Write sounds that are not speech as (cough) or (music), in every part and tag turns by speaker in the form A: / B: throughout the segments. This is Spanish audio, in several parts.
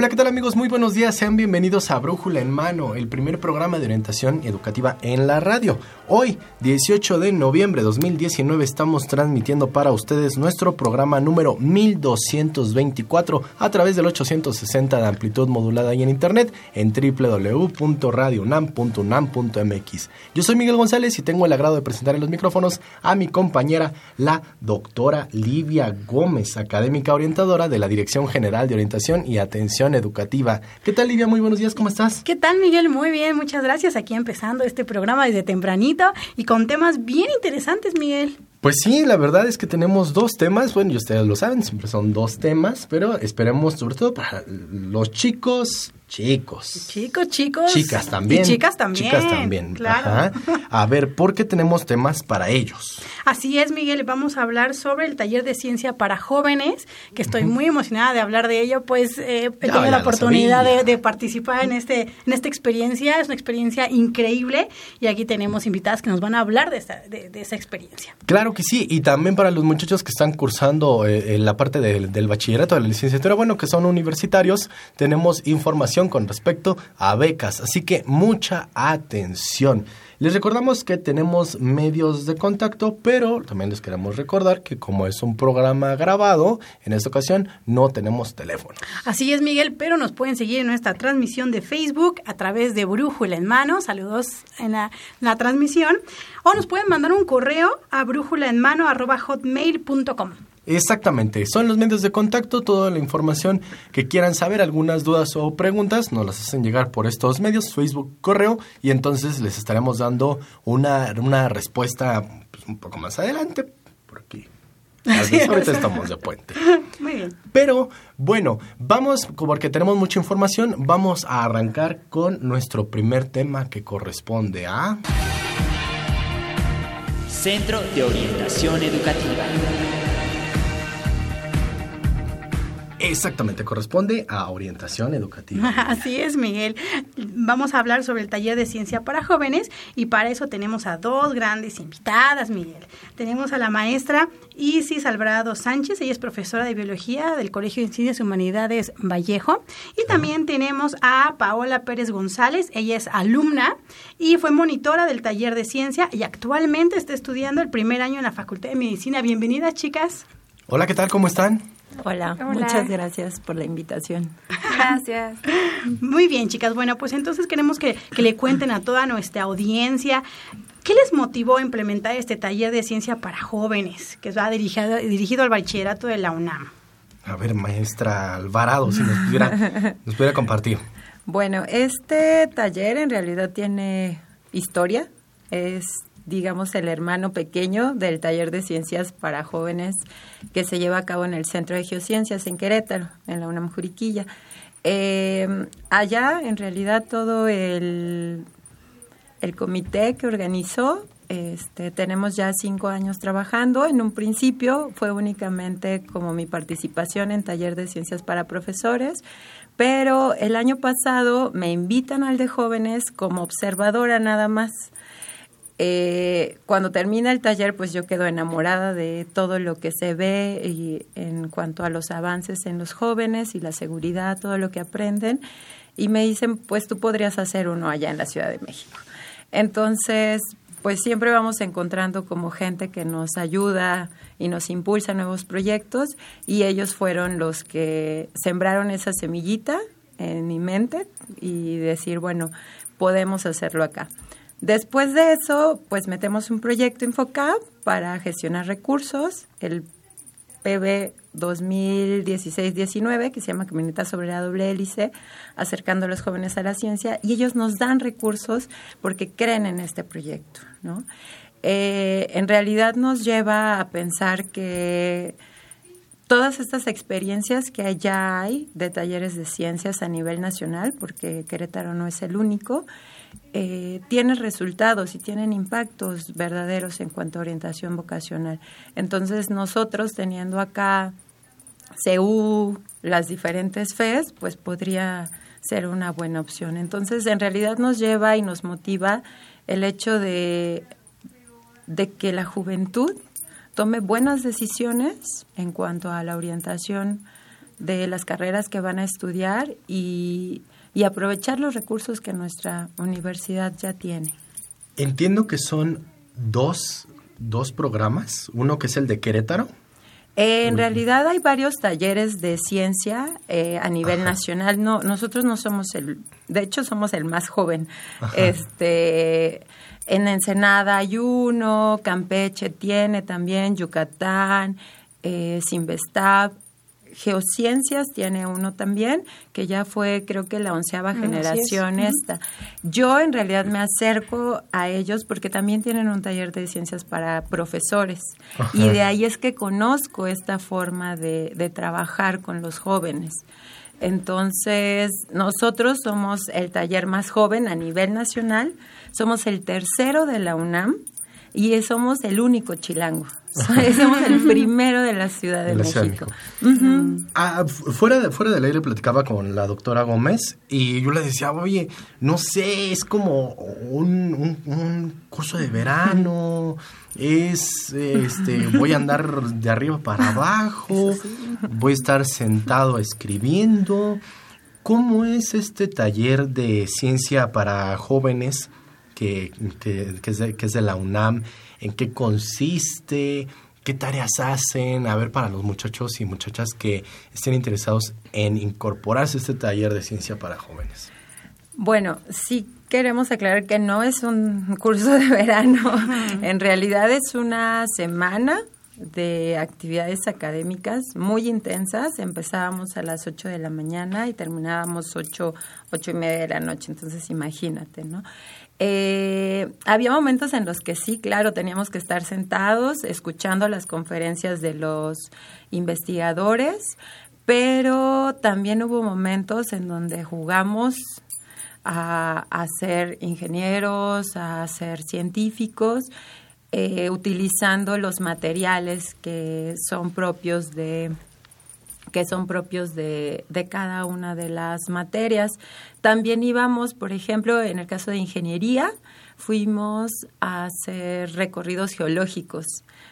A: Hola, ¿qué tal amigos? Muy buenos días, sean bienvenidos a Brújula en Mano, el primer programa de orientación educativa en la radio. Hoy, 18 de noviembre de 2019, estamos transmitiendo para ustedes nuestro programa número 1224 a través del 860 de amplitud modulada y en internet en www.radionam.unam.mx. Yo soy Miguel González y tengo el agrado de presentar en los micrófonos a mi compañera, la doctora Livia Gómez, académica orientadora de la Dirección General de Orientación y Atención educativa. ¿Qué tal, Livia? Muy buenos días, ¿cómo estás?
B: ¿Qué tal, Miguel? Muy bien, muchas gracias. Aquí empezando este programa desde tempranito y con temas bien interesantes, Miguel.
A: Pues sí, la verdad es que tenemos dos temas, bueno, y ustedes lo saben, siempre son dos temas, pero esperemos sobre todo para los chicos chicos.
B: Chicos, chicos.
A: Chicas también.
B: Y chicas también.
A: Chicas también. Claro. A ver, ¿por qué tenemos temas para ellos?
B: Así es, Miguel. Vamos a hablar sobre el taller de ciencia para jóvenes, que estoy muy emocionada de hablar de ello, pues eh, he tenido la oportunidad de, participar en, este, en esta experiencia. Es una experiencia increíble y aquí tenemos invitadas que nos van a hablar de, esta, de, esa experiencia.
A: Claro que sí. Y también para los muchachos que están cursando eh, la parte del, del bachillerato, de la licenciatura, bueno, que son universitarios, tenemos información con respecto a becas. Así que mucha atención. Les recordamos que tenemos medios de contacto, pero también les queremos recordar que como es un programa grabado, en esta ocasión no tenemos teléfono.
B: Así es, Miguel, pero nos pueden seguir en nuestra transmisión de Facebook a través de Brújula en Mano. Saludos en la, transmisión. O nos pueden mandar un correo a brújulaenmano.hotmail.com.
A: Exactamente, son los medios de contacto, toda la información que quieran saber, algunas dudas o preguntas, nos las hacen llegar por estos medios, Facebook, correo, y entonces les estaremos dando una, una respuesta pues, un poco más adelante, por aquí. ahorita estamos de puente. (laughs)
B: Muy bien.
A: Pero bueno, vamos, porque tenemos mucha información, vamos a arrancar con nuestro primer tema que corresponde a...
C: Centro de Orientación Educativa.
A: Exactamente, corresponde a orientación educativa. (laughs)
B: Así es, Miguel. Vamos a hablar sobre el taller de ciencia para jóvenes y para eso tenemos a dos grandes invitadas, Miguel. Tenemos a la maestra Isis Alvarado Sánchez, ella es profesora de biología del Colegio de Ciencias y Humanidades Vallejo. Y también tenemos a Paola Pérez González, ella es alumna y fue monitora del taller de ciencia y actualmente está estudiando el primer año en la Facultad de Medicina. Bienvenidas, chicas.
A: Hola, ¿qué tal? ¿Cómo están?
D: Hola, muchas gracias por la invitación.
B: Gracias. (laughs) Muy bien, chicas. Bueno, pues entonces queremos que, le cuenten a toda nuestra audiencia ¿Qué les motivó a implementar este taller de ciencia para jóvenes que va dirigido, dirigido al bachillerato de la UNAM?
A: A ver, maestra Alvarado, si nos pudiera, (laughs) nos pudiera compartir.
D: Bueno, este taller en realidad tiene historia. Es digamos, el hermano pequeño del taller de ciencias para jóvenes que se lleva a cabo en el Centro de Geociencias en Querétaro, en la UNAM Juriquilla. Eh, allá, en realidad, todo el, el comité que organizó, este, tenemos ya cinco años trabajando. En un principio fue únicamente como mi participación en taller de ciencias para profesores, pero el año pasado me invitan al de jóvenes como observadora nada más. Eh, cuando termina el taller, pues yo quedo enamorada de todo lo que se ve y en cuanto a los avances en los jóvenes y la seguridad, todo lo que aprenden. Y me dicen, pues tú podrías hacer uno allá en la Ciudad de México. Entonces, pues siempre vamos encontrando como gente que nos ayuda y nos impulsa nuevos proyectos y ellos fueron los que sembraron esa semillita en mi mente y decir, bueno, podemos hacerlo acá. Después de eso, pues metemos un proyecto enfocado para gestionar recursos. El PB 2016-19, que se llama Camioneta sobre la doble hélice, acercando a los jóvenes a la ciencia, y ellos nos dan recursos porque creen en este proyecto, ¿no? Eh, en realidad nos lleva a pensar que todas estas experiencias que ya hay de talleres de ciencias a nivel nacional, porque Querétaro no es el único, eh, tienen resultados y tienen impactos verdaderos en cuanto a orientación vocacional. Entonces nosotros teniendo acá CEU, las diferentes FES, pues podría ser una buena opción. Entonces en realidad nos lleva y nos motiva el hecho de, de que la juventud tome buenas decisiones en cuanto a la orientación de las carreras que van a estudiar y y aprovechar los recursos que nuestra universidad ya tiene.
A: Entiendo que son dos, dos programas, uno que es el de Querétaro.
D: en realidad hay varios talleres de ciencia eh, a nivel nacional. No, nosotros no somos el, de hecho somos el más joven. Este, en Ensenada hay uno, Campeche tiene también, Yucatán, eh. Geociencias tiene uno también, que ya fue creo que la onceava generación esta. Yo en realidad me acerco a ellos porque también tienen un taller de ciencias para profesores. Y de ahí es que conozco esta forma de, de trabajar con los jóvenes. Entonces, nosotros somos el taller más joven a nivel nacional, somos el tercero de la UNAM y somos el único chilango. (laughs) Somos el primero de la Ciudad de, México.
A: Ah, fuera, de, fuera del aire platicaba con la doctora Gómez y yo le decía, oye, no sé, es como un, curso de verano, es, este, voy a andar de arriba para abajo, voy a estar sentado escribiendo. ¿Cómo es este taller de ciencia para jóvenes que, que, es, de, que es de la UNAM? en qué consiste, qué tareas hacen, a ver para los muchachos y muchachas que estén interesados en incorporarse a este taller de ciencia para jóvenes.
D: Bueno, sí queremos aclarar que no es un curso de verano, en realidad es una semana de actividades académicas muy intensas. Empezábamos a las 8 de la mañana y terminábamos 8, ocho y media de la noche, entonces imagínate, ¿no? Eh, había momentos en los que sí, claro, teníamos que estar sentados escuchando las conferencias de los investigadores, pero también hubo momentos en donde jugamos a, ser ingenieros, a ser científicos, eh, utilizando los materiales que son propios de que son propios de, de, cada una de las materias. También íbamos, por ejemplo, en el caso de ingeniería, fuimos a hacer recorridos geológicos.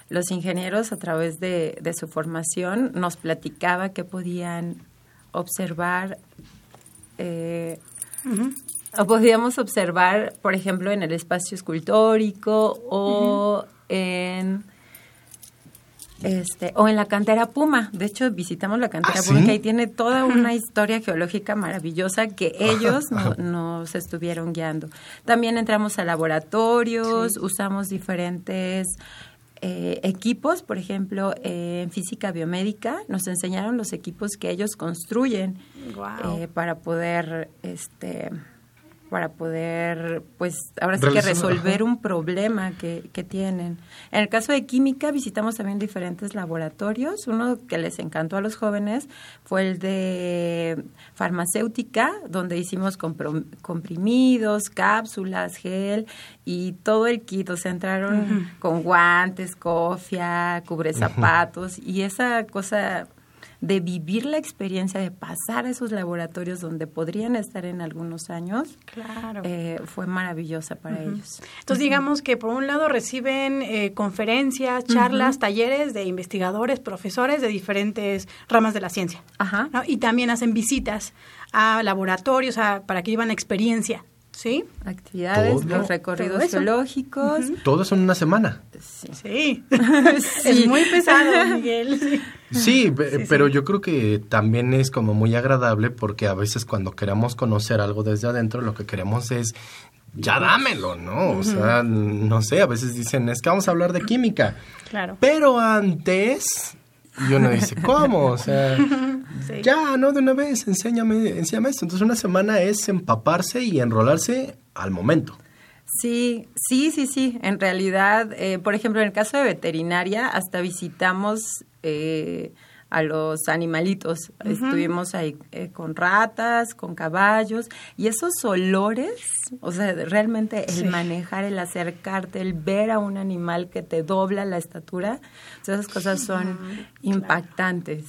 D: Los ingenieros, a través de, de su formación, nos platicaba que podían observar eh, o podíamos observar, por ejemplo, en el espacio escultórico o en este, o en la cantera Puma. De hecho, visitamos la cantera ¿Ah, Puma, que ahí tiene toda una historia geológica maravillosa que ellos nos estuvieron guiando. También entramos a laboratorios, usamos diferentes eh, equipos, por ejemplo, en física biomédica, nos enseñaron los equipos que ellos construyen eh, para poder este, para poder, pues, ahora sí que resolver un problema que, que, tienen. En el caso de química, visitamos también diferentes laboratorios. Uno que les encantó a los jóvenes fue el de farmacéutica, donde hicimos comprimidos, cápsulas, gel y todo el kit. O sea, entraron con guantes, cofia, cubre zapatos y esa cosa de vivir la experiencia de pasar a esos laboratorios donde podrían estar en algunos años, claro. Eh, fue maravillosa para ellos.
B: Entonces, digamos que por un lado reciben eh, conferencias, charlas, talleres de investigadores, profesores de diferentes ramas de la ciencia. Ajá. Y también hacen visitas a laboratorios para que llevan experiencia. ¿Sí?
D: Actividades, los recorridos geológicos.
A: Todo eso en una semana.
B: Sí. sí. (laughs) Es muy pesado, (laughs) Miguel.
A: Sí, pero yo creo que también es como muy agradable porque a veces cuando queremos conocer algo desde adentro, lo que queremos es ya dámelo, ¿no? O sea, no sé, a veces dicen, es que vamos a hablar de química. Claro. Pero antes Y uno dice, ¿cómo? O sea, (laughs)
B: Sí.
A: ya, no, de una vez, enséñame, enséñame esto. Entonces una semana es empaparse y enrolarse al momento.
D: Sí, sí, sí, sí. En realidad, eh, por ejemplo, en el caso de veterinaria, hasta visitamos eh, a los animalitos. Estuvimos ahí eh, con ratas, con caballos, y esos olores, o sea, realmente el
B: Sí.
D: manejar, el acercarte, el ver a un animal que te dobla la estatura, esas cosas son impactantes.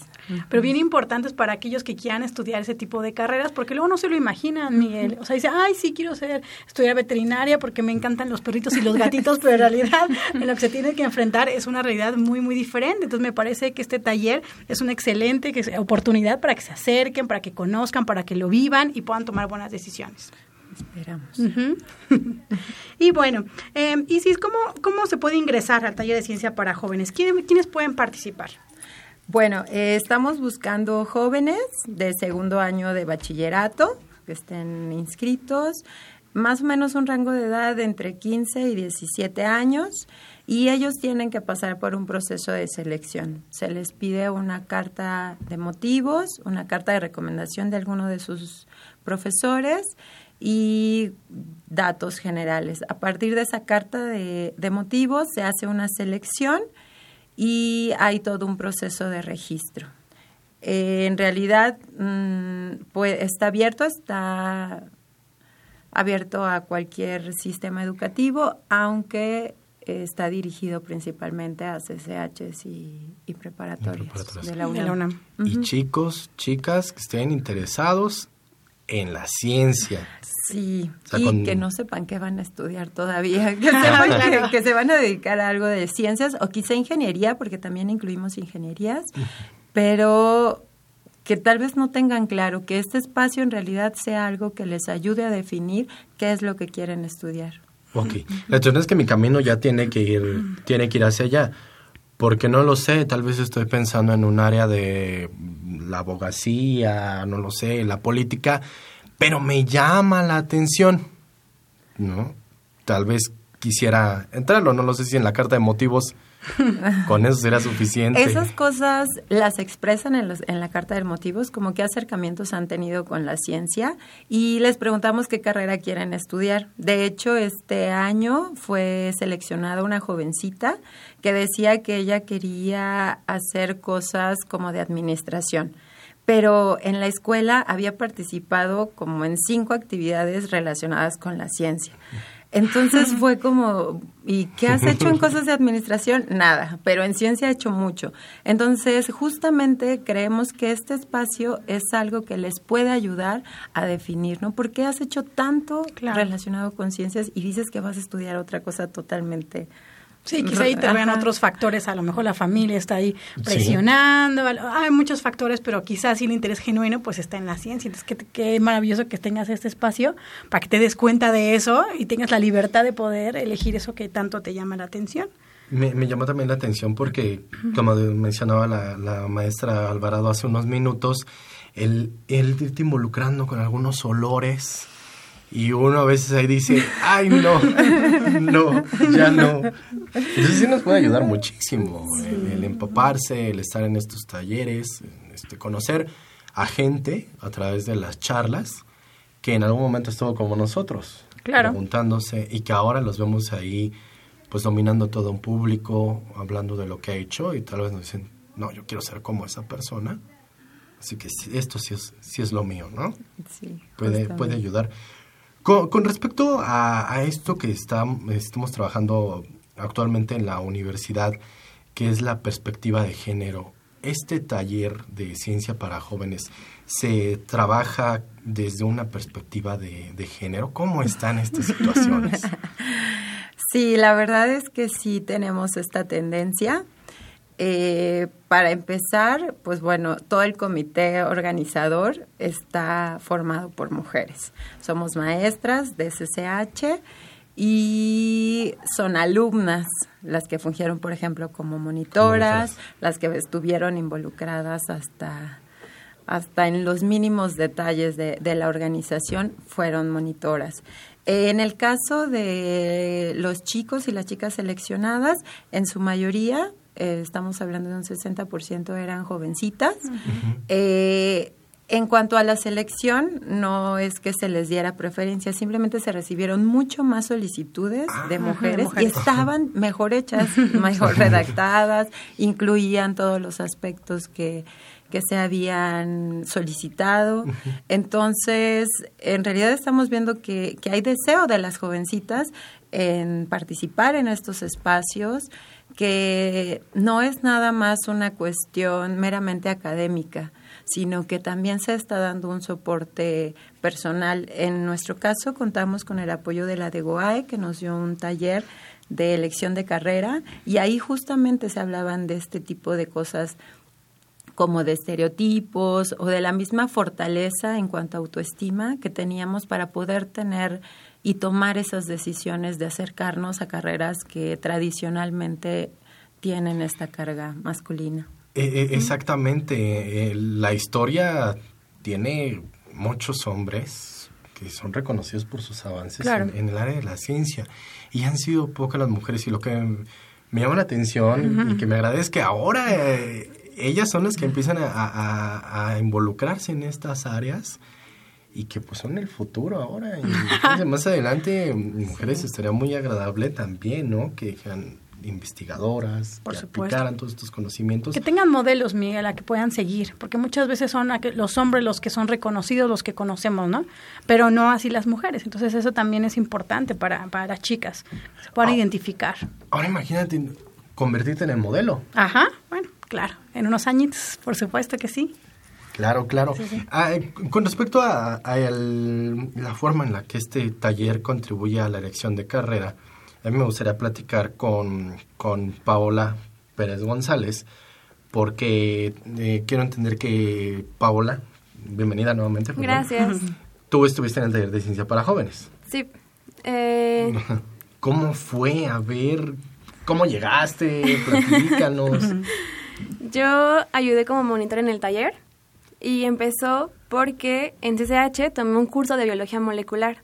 B: Pero bien importantes para aquellos que quieran estudiar ese tipo de carreras, porque luego no se lo imaginan, Miguel. O sea, dice, ay, sí, quiero ser, estudiar veterinaria porque me encantan los perritos y los gatitos, pero en (laughs) realidad en lo que se tiene que enfrentar es una realidad muy, muy diferente. Entonces me parece que este taller es una excelente oportunidad para que se acerquen, para que conozcan, para que lo vivan y puedan tomar buenas decisiones.
D: Esperamos.
B: Ujú. (laughs) y bueno, eh, Isis, ¿cómo, ¿cómo se puede ingresar al taller de ciencia para jóvenes? ¿Quién- ¿Quiénes pueden participar?
D: Bueno, eh, estamos buscando jóvenes de segundo año de bachillerato que estén inscritos, más o menos un rango de edad entre 15 y 17 años, y ellos tienen que pasar por un proceso de selección. Se les pide una carta de motivos, una carta de recomendación de alguno de sus profesores y datos generales. A partir de esa carta de motivos se hace una selección y hay todo un proceso de registro. Eh, en realidad, mm, pues está abierto, está abierto a cualquier sistema educativo, aunque eh, está dirigido principalmente a CCHs y, y preparatorias,
A: preparatorias.
D: de la
B: De
D: UNAM.
B: la UNAM.
A: Y chicos, chicas que estén interesados en la ciencia.
D: Sí,
A: O sea,
D: y
A: con-
D: que no sepan qué van a estudiar todavía, (laughs) que se van a dedicar a algo de ciencias o quizá ingeniería, porque también incluimos ingenierías, pero que tal vez no tengan claro que este espacio en realidad sea algo que les ayude a definir qué es lo que quieren estudiar.
A: Ok. La cuestión es que mi camino ya tiene que ir, tiene que ir hacia allá. Porque no lo sé, tal vez estoy pensando en un área de la abogacía, no lo sé, la política, pero me llama la atención, ¿no? Tal vez quisiera entrarlo, no lo sé si en la carta de motivos (laughs) con eso será suficiente.
D: Esas cosas las expresan en, los- en la carta de motivos, como qué acercamientos han tenido con la ciencia y les preguntamos qué carrera quieren estudiar. De hecho, este año fue seleccionada una jovencita que decía que ella quería hacer cosas como de administración. Pero en la escuela había participado como en cinco actividades relacionadas con la ciencia. Entonces (laughs) fue como, ¿y qué has hecho en cosas de administración? Nada, pero en ciencia ha hecho mucho. Entonces, justamente creemos que este espacio es algo que les puede ayudar a definir, ¿no? ¿Por qué has hecho tanto
B: Claro.
D: relacionado con ciencias y dices que vas a estudiar otra cosa totalmente...
B: Sí, quizá ahí te vean otros factores, a lo mejor la familia está ahí presionando, hay muchos factores, pero quizás si el interés genuino pues está en la ciencia, entonces qué, qué maravilloso que tengas este espacio para que te des cuenta de eso y tengas la libertad de poder elegir eso que tanto te llama la atención.
A: Me, me llamó también la atención porque, como mencionaba la, la maestra Alvarado hace unos minutos, el, el irte involucrando con algunos olores y uno a veces ahí dice, ay no, (laughs) no, ya no. Entonces sí nos puede ayudar muchísimo el, el empaparse, el estar en estos talleres, este, conocer a gente a través de las charlas que en algún momento estuvo como nosotros,
B: Claro.
A: preguntándose y que ahora los vemos ahí pues dominando todo un público, hablando de lo que ha hecho y tal vez nos dicen, no, yo quiero ser como esa persona. Así que esto sí es, sí es lo mío, ¿no?
D: Sí,
A: Puede, puede ayudar. Con, con respecto a, a esto que está, estamos trabajando actualmente en la universidad, que es la perspectiva de género, este taller de ciencia para jóvenes se trabaja desde una perspectiva de, de género. ¿Cómo están estas (laughs) situaciones?
D: Sí, la verdad es que sí tenemos esta tendencia. Eh, para empezar, pues bueno, todo el comité organizador está formado por mujeres. Somos maestras de SSH y son alumnas las que fungieron, por ejemplo, como monitoras, las que estuvieron involucradas hasta hasta en los mínimos detalles de, de la organización fueron monitoras. En el caso de los chicos y las chicas seleccionadas, en su mayoría eh, estamos hablando de un 60% eran jovencitas. Eh, en cuanto a la selección, no es que se les diera preferencia, simplemente se recibieron mucho más solicitudes de mujeres, y estaban mejor hechas, (laughs) mejor redactadas, incluían todos los aspectos que, que se habían solicitado. Entonces, en realidad estamos viendo que, que hay deseo de las jovencitas en participar en estos espacios, que no es nada más una cuestión meramente académica sino que también se está dando un soporte personal. En nuestro caso contamos con el apoyo de la DEGOAE, que nos dio un taller de elección de carrera y ahí justamente se hablaban de este tipo de cosas como de estereotipos o de la misma fortaleza en cuanto a autoestima que teníamos para poder tener y tomar esas decisiones de acercarnos a carreras que tradicionalmente tienen esta carga masculina.
A: E, e, exactamente. Eh, la historia tiene muchos hombres que son reconocidos por sus avances en, el área de la ciencia y han sido pocas las mujeres y lo que me llama la atención y que me agradece es que ahora eh, ellas son las que empiezan a, involucrarse en estas áreas y que pues son el futuro ahora y más adelante mujeres estaría muy agradable también no que, que investigadoras,
B: Por
A: que
B: supuesto.
A: aplicaran todos estos conocimientos.
B: Que tengan modelos, Miguel, a que puedan seguir, porque muchas veces son los hombres los que son reconocidos, los que conocemos, ¿no? Pero no así las mujeres. Entonces eso también es importante para, para las chicas, se puedan
A: Ah.
B: identificar.
A: Ahora imagínate convertirte en el modelo.
B: Ajá, bueno, claro, en unos añitos, por supuesto que sí.
A: Claro, claro. Ah, eh, con respecto a, a el- la forma en la que este taller contribuye a la elección de carrera, a mí me gustaría platicar con, con Paola Pérez González, porque eh, quiero entender que Paola, bienvenida nuevamente. perdón.
E: Gracias.
A: Tú estuviste en el taller de ciencia para jóvenes.
E: Sí. Eh, (laughs)
A: ¿Cómo fue? A ver, ¿cómo llegaste? Platícanos. (laughs)
E: yo ayudé como monitor en el taller y empezó porque en CCH tomé un curso de biología molecular.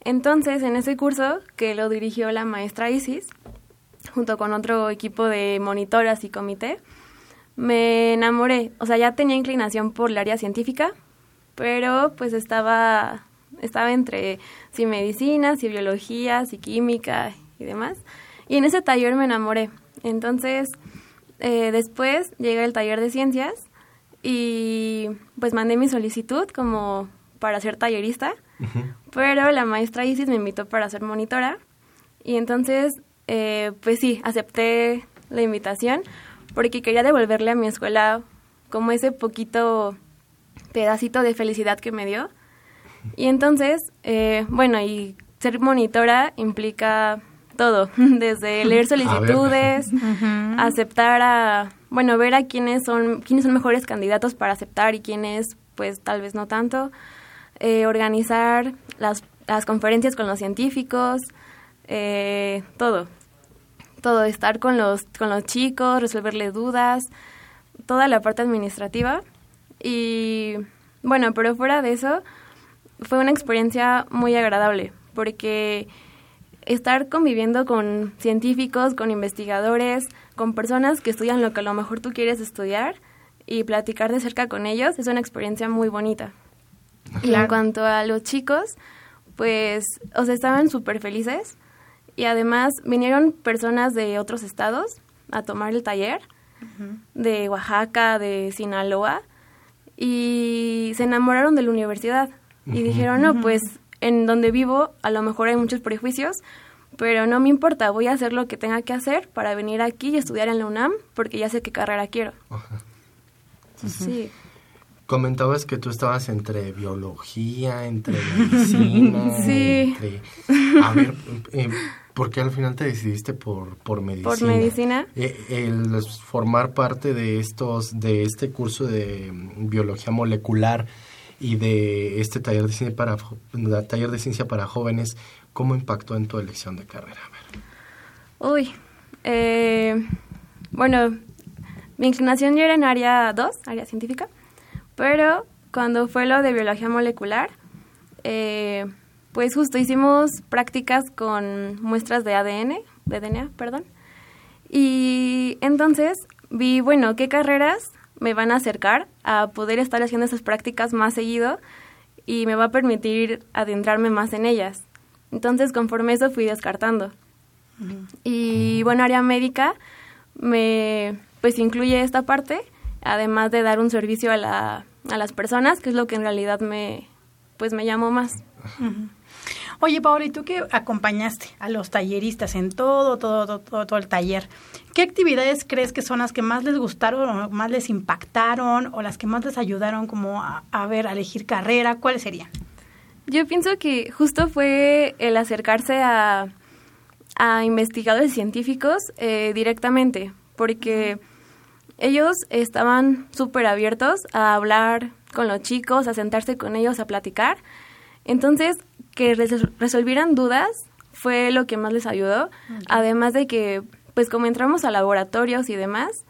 E: Entonces, en ese curso, que lo dirigió la maestra Isis, junto con otro equipo de monitoras y comité, me enamoré. O sea, ya tenía inclinación por el área científica, pero pues estaba, estaba entre si medicina, si biología, si química y demás. Y en ese taller me enamoré. Entonces, eh, después llega el taller de ciencias y pues mandé mi solicitud como para ser tallerista, pero la maestra Isis me invitó para ser monitora y entonces eh, pues sí, acepté la invitación porque quería devolverle a mi escuela como ese poquito pedacito de felicidad que me dio. Y entonces, eh, bueno, y ser monitora implica todo, (laughs) desde (laughs) leer solicitudes, (laughs) aceptar a, bueno, ver a quiénes son, quiénes son mejores candidatos para aceptar y quiénes, pues tal vez no tanto, eh, organizar las, las conferencias con los científicos, eh, todo, todo, estar con los, con los chicos, resolverles dudas, toda la parte administrativa. Y bueno, pero fuera de eso, fue una experiencia muy agradable porque estar conviviendo con científicos, con investigadores, con personas que estudian lo que a lo mejor tú quieres estudiar y platicar de cerca con ellos es una experiencia muy bonita. Y en cuanto a los chicos, pues, o sea, estaban súper felices y además vinieron personas de otros estados a tomar el taller, de Oaxaca, de Sinaloa, y se enamoraron de la universidad. Y dijeron, no, pues en donde vivo a lo mejor hay muchos prejuicios, pero no me importa, voy a hacer lo que tenga que hacer para venir aquí y estudiar en la UNAM, porque ya sé qué carrera quiero. Sí.
A: Comentabas que tú estabas entre biología, entre (laughs) medicina.
E: Sí.
A: entre- A ver, eh, ¿por qué al final te decidiste por, por medicina?
E: Por medicina.
A: Eh, el formar parte de estos, de este curso de biología molecular y de este taller de ciencia para taller de ciencia para jóvenes, ¿cómo impactó en tu elección de carrera?
E: Uy, eh, bueno, mi inclinación ya era en área 2, área científica, pero cuando fue lo de biología molecular, eh, pues justo hicimos prácticas con muestras de ADN, de DNA, perdón, Y entonces vi, bueno, qué carreras me van a acercar a poder estar haciendo esas prácticas más seguido y me va a permitir adentrarme más en ellas. Entonces, conforme eso fui descartando. Y bueno, área médica me pues incluye esta parte, además de dar un servicio a, la, a las personas, que es lo que en realidad me pues me llamó más.
B: Oye, Paola, ¿y tú que acompañaste a los talleristas en todo, todo, todo, todo, el taller? ¿Qué actividades crees que son las que más les gustaron o más les impactaron o las que más les ayudaron como a, a ver, a elegir carrera? ¿Cuáles serían?
E: Yo pienso que justo fue el acercarse a, a investigadores científicos eh, directamente, porque ellos estaban súper abiertos a hablar con los chicos, a sentarse con ellos, a platicar. Entonces, que resolvieran dudas fue lo que más les ayudó, además de que, pues como entramos a laboratorios y demás,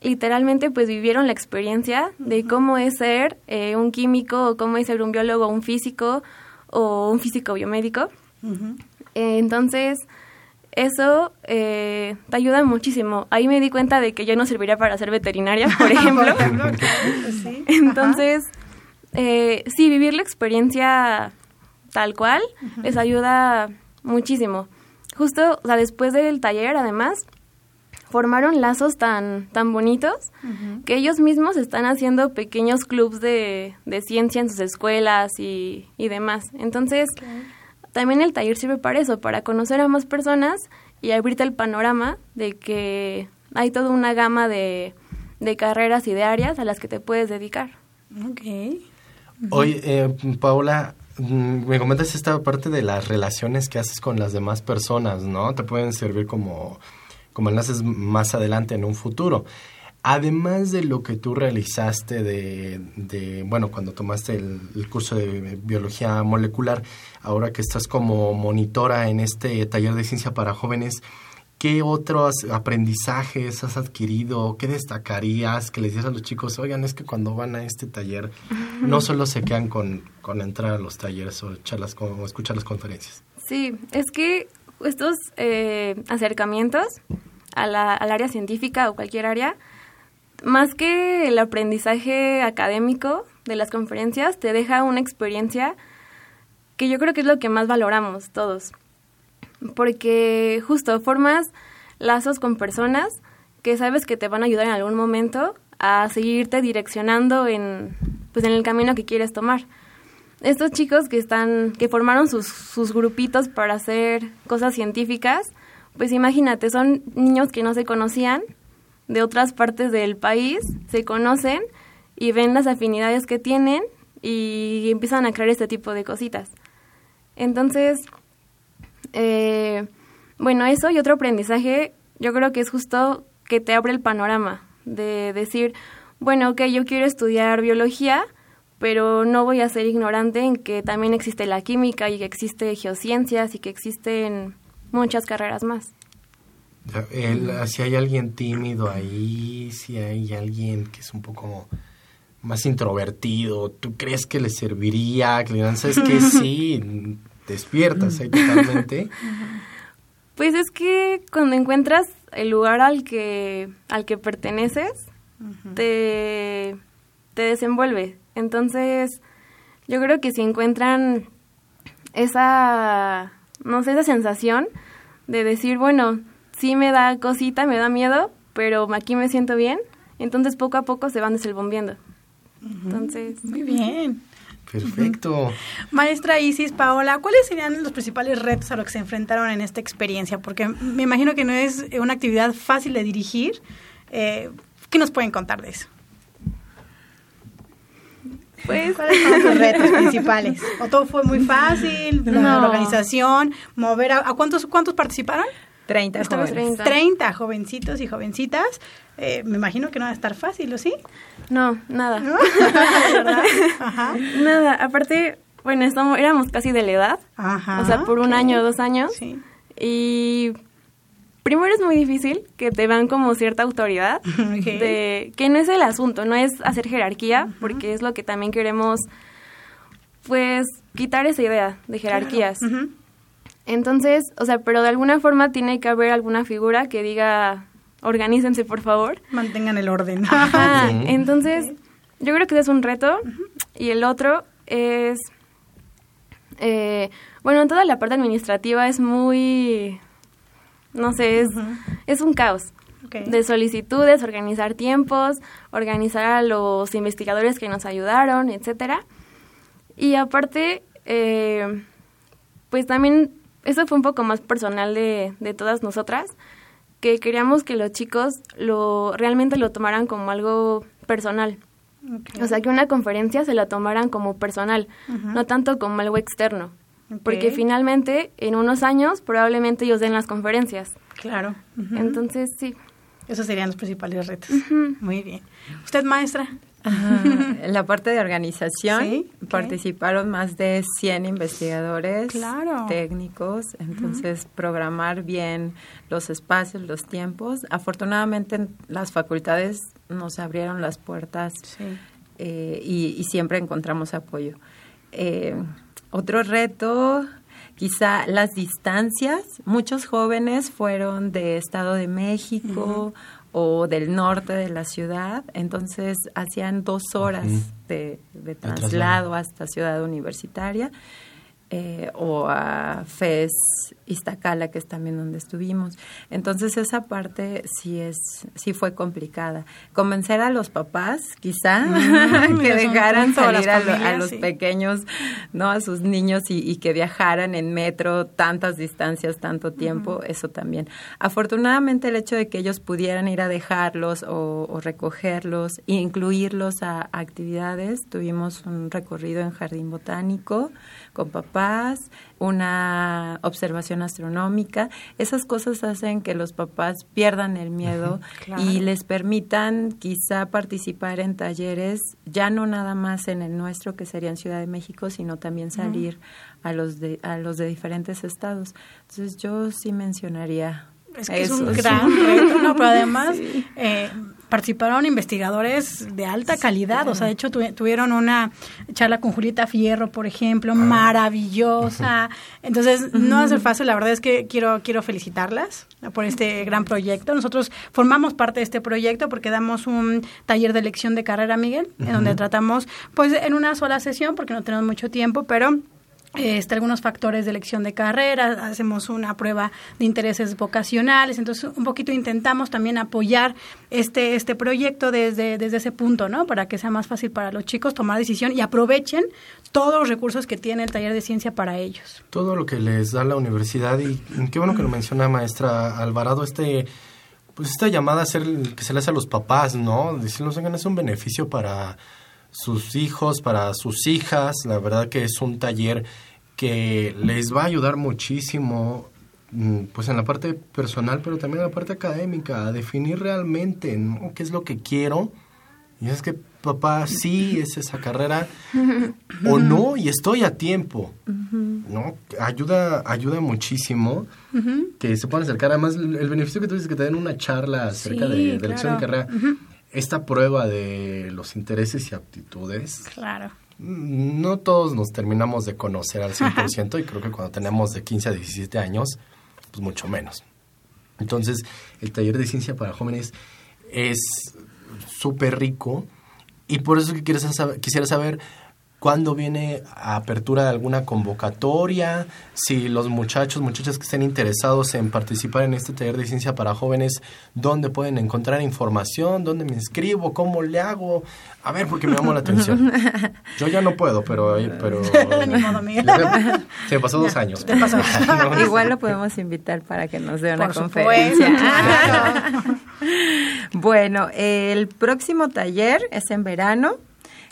E: literalmente pues vivieron la experiencia de cómo es ser eh, un químico o cómo es ser un biólogo, un físico o un físico biomédico. Eh, entonces, eso eh, te ayuda muchísimo. Ahí me di cuenta de que yo no serviría para ser veterinaria, por (laughs) ejemplo. Entonces, sí, vivir la experiencia tal cual, les ayuda muchísimo. Justo, o sea, después del taller, además, formaron lazos tan, tan bonitos que ellos mismos están haciendo pequeños clubs de, de ciencia en sus escuelas y, y demás. Entonces, también el taller sirve para eso, para conocer a más personas y abrirte el panorama de que hay toda una gama de, de carreras y de áreas a las que te puedes dedicar.
B: Ok.
A: Oye, eh, Paula, Mm, me comentas esta parte de las relaciones que haces con las demás personas, ¿no? Te pueden servir como, como enlaces más adelante en un futuro. Además de lo que tú realizaste de, de bueno, cuando tomaste el, curso de biología molecular, ahora que estás como monitora en este taller de ciencia para jóvenes, ¿Qué otros aprendizajes has adquirido? ¿Qué destacarías que les dices a los chicos? Oigan, es que cuando van a este taller no solo se quedan con, con entrar a los talleres o, charlas, o escuchar las conferencias.
E: Sí, es que estos eh, acercamientos a la, al área científica o cualquier área, más que el aprendizaje académico de las conferencias, te deja una experiencia que yo creo que es lo que más valoramos todos porque justo formas lazos con personas que sabes que te van a ayudar en algún momento a seguirte direccionando en pues en el camino que quieres tomar. Estos chicos que están que formaron sus, sus grupitos para hacer cosas científicas, pues imagínate, son niños que no se conocían de otras partes del país, se conocen y ven las afinidades que tienen y empiezan a crear este tipo de cositas. Entonces, eh, bueno, eso y otro aprendizaje, yo creo que es justo que te abre el panorama de decir, bueno, ok, yo quiero estudiar biología, pero no voy a ser ignorante en que también existe la química y que existe geociencias y que existen muchas carreras más.
A: si hay alguien tímido ahí, si hay alguien que es un poco más introvertido, ¿tú crees que le serviría? Que le digan, ¿sabes que (laughs) Sí, despiertas ahí totalmente. (laughs)
E: Pues es que cuando encuentras el lugar al que, al que perteneces, te, te desenvuelve. Entonces, yo creo que si encuentran esa, no sé, esa sensación de decir, bueno, sí me da cosita, me da miedo, pero aquí me siento bien, entonces poco a poco se van desenvolviendo. Entonces,
B: muy bien.
A: Perfecto.
B: Maestra Isis, Paola, ¿cuáles serían los principales retos a los que se enfrentaron en esta experiencia? Porque me imagino que no es una actividad fácil de dirigir. Eh, ¿Qué nos pueden contar de eso? Pues, ¿Cuáles son los retos principales? (laughs) ¿O todo fue muy fácil? La organización, mover a, cuántos cuántos participaron?
D: 30
B: jóvenes. 30 jovencitos y jovencitas. Eh, me imagino que no va a estar fácil, ¿o sí?
E: No, nada. (laughs) Nada. Aparte, bueno, estamos, éramos casi de la edad. Ajá. O sea, por un año o dos años. Sí. Y primero es muy difícil que te vean como cierta autoridad. (laughs) De, que no es el asunto, no es hacer jerarquía, porque es lo que también queremos, pues, quitar esa idea de jerarquías. Entonces, o sea, pero de alguna forma tiene que haber alguna figura que diga, organícense por favor.
B: Mantengan el orden.
E: Ajá. (laughs) Entonces, yo creo que ese es un reto. Y el otro es, eh, bueno, toda la parte administrativa es muy, no sé, es, es un caos. De solicitudes, organizar tiempos, organizar a los investigadores que nos ayudaron, etcétera. Y aparte, eh, pues también eso fue un poco más personal de, de todas nosotras, que queríamos que los chicos lo realmente lo tomaran como algo personal. O sea, que una conferencia se la tomaran como personal, no tanto como algo externo. Porque finalmente, en unos años, probablemente ellos den las conferencias.
B: Claro.
E: Entonces, sí.
B: Esos serían los principales retos. Muy bien. ¿Usted, maestra?
D: En la parte de organización participaron más de 100 investigadores técnicos, entonces programar bien los espacios, los tiempos. Afortunadamente las facultades nos abrieron las puertas eh, y, siempre encontramos apoyo. Eh, otro reto, quizá las distancias. Muchos jóvenes fueron de Estado de México o del norte de la ciudad, entonces hacían dos horas de, traslado hasta Ciudad Universitaria eh, o a FES Iztacala, que es también donde estuvimos. Entonces esa parte sí es, sí fue complicada. Convencer a los papás, quizá, (laughs) que dejaran salir a, los pequeños, no, a sus niños y, que viajaran en metro tantas distancias, tanto tiempo, eso también. Afortunadamente el hecho de que ellos pudieran ir a dejarlos o, o recogerlos, e incluirlos a actividades, tuvimos un recorrido en jardín botánico con papás, una observación astronómica. Esas cosas hacen que los papás pierdan el miedo y les permitan quizá participar en talleres, ya no nada más en el nuestro, que sería en Ciudad de México, sino también salir a, los de, a los de diferentes estados. Entonces yo sí mencionaría
B: es que es un gran reto, ¿no? Pero además (laughs) eh, participaron investigadores de alta calidad, o sea, de hecho tuvieron una charla con Julieta Fierro, por ejemplo, ah. maravillosa. (laughs) Entonces, no es fácil, la verdad es que quiero quiero felicitarlas por este gran proyecto. Nosotros formamos parte de este proyecto porque damos un taller de elección de carrera, Miguel, en donde tratamos pues en una sola sesión porque no tenemos mucho tiempo, pero este, algunos factores de elección de carrera, hacemos una prueba de intereses vocacionales, entonces un poquito intentamos también apoyar este, este proyecto desde, desde ese punto, ¿no? Para que sea más fácil para los chicos tomar decisión y aprovechen todos los recursos que tiene el taller de ciencia para ellos.
A: Todo lo que les da la universidad y qué bueno que lo menciona maestra Alvarado, este pues esta llamada a hacer que se le hace a los papás, ¿no? Decirles, oigan, es un beneficio para sus hijos, para sus hijas. La verdad que es un taller que les va a ayudar muchísimo mm, pues en la parte personal, pero también en la parte académica, a definir realmente qué es lo que quiero. Y es que, papá, sí es esa carrera o (laughs) no, y estoy a tiempo. ¿no? Ayuda, ayuda muchísimo que se puedan acercar. Además, el beneficio que tú dices que te den una charla acerca de, de elección de carrera esta prueba de los intereses y aptitudes.
B: Claro.
A: No todos nos terminamos de conocer al (laughs) 100% y creo que cuando tenemos de 15 a 17 años, pues mucho menos. Entonces, el taller de ciencia para jóvenes es súper rico y por eso que quisiera saber cuándo viene a apertura de alguna convocatoria, si los muchachos, muchachas que estén interesados en participar en este taller de ciencia para jóvenes, dónde pueden encontrar información, dónde me inscribo, cómo le hago. A ver, porque me llamó la atención. (laughs) Yo ya no puedo, pero... pero (laughs) (laughs) se me pasó dos años.
D: Igual lo podemos invitar para que nos dé una conferencia. bueno, el próximo taller es en verano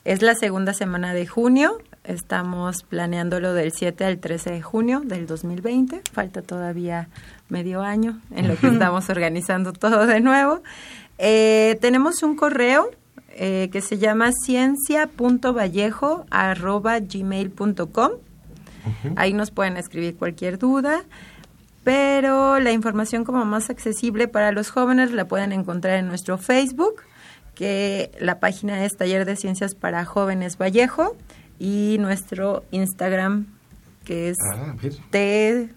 D: es la segunda semana de junio. Estamos planeándolo del 7 al 13 de junio del 2020. Falta todavía medio año en lo que (laughs) estamos organizando todo de nuevo. Eh, tenemos un correo eh, que se llama ciencia.vallejo.gmail.com. Ahí nos pueden escribir cualquier duda pero la información como más accesible para los jóvenes la pueden encontrar en nuestro Facebook que la página es Taller de Ciencias para Jóvenes Vallejo y nuestro Instagram que es ah, TCJV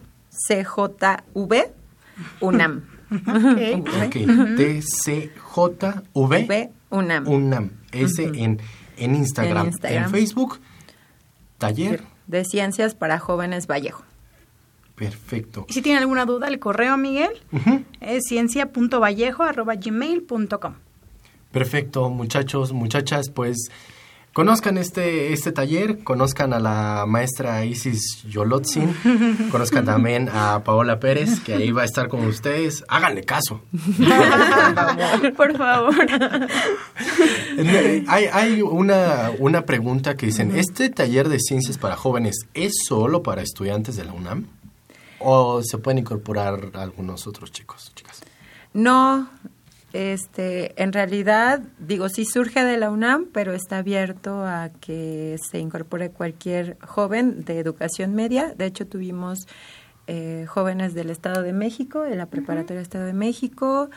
D: UNAM.
A: Ok, TCJV
D: V UNAM.
A: UNAM. Ese en, en Instagram.
D: En Instagram.
A: Facebook, taller.
D: De Ciencias para Jóvenes Vallejo.
A: Perfecto.
B: Y si tienen alguna duda, el correo, Miguel, es ciencia.vallejo.gmail.com.
A: Perfecto, muchachos, muchachas, pues conozcan este, este taller, conozcan a la maestra Isis Yolotzin, (laughs) conozcan también a Paola Pérez, que ahí va a estar con ustedes. Háganle caso. (laughs)
E: Por favor.
A: hay hay una, una pregunta que dicen, ¿este taller de ciencias para jóvenes es solo para estudiantes de la UNAM? ¿O se pueden incorporar algunos otros chicos, chicas?
D: No, este, en realidad, digo, sí surge de la UNAM, pero está abierto a que se incorpore cualquier joven de educación media. De hecho, tuvimos eh, jóvenes del Estado de México, de la Preparatoria del Estado de México,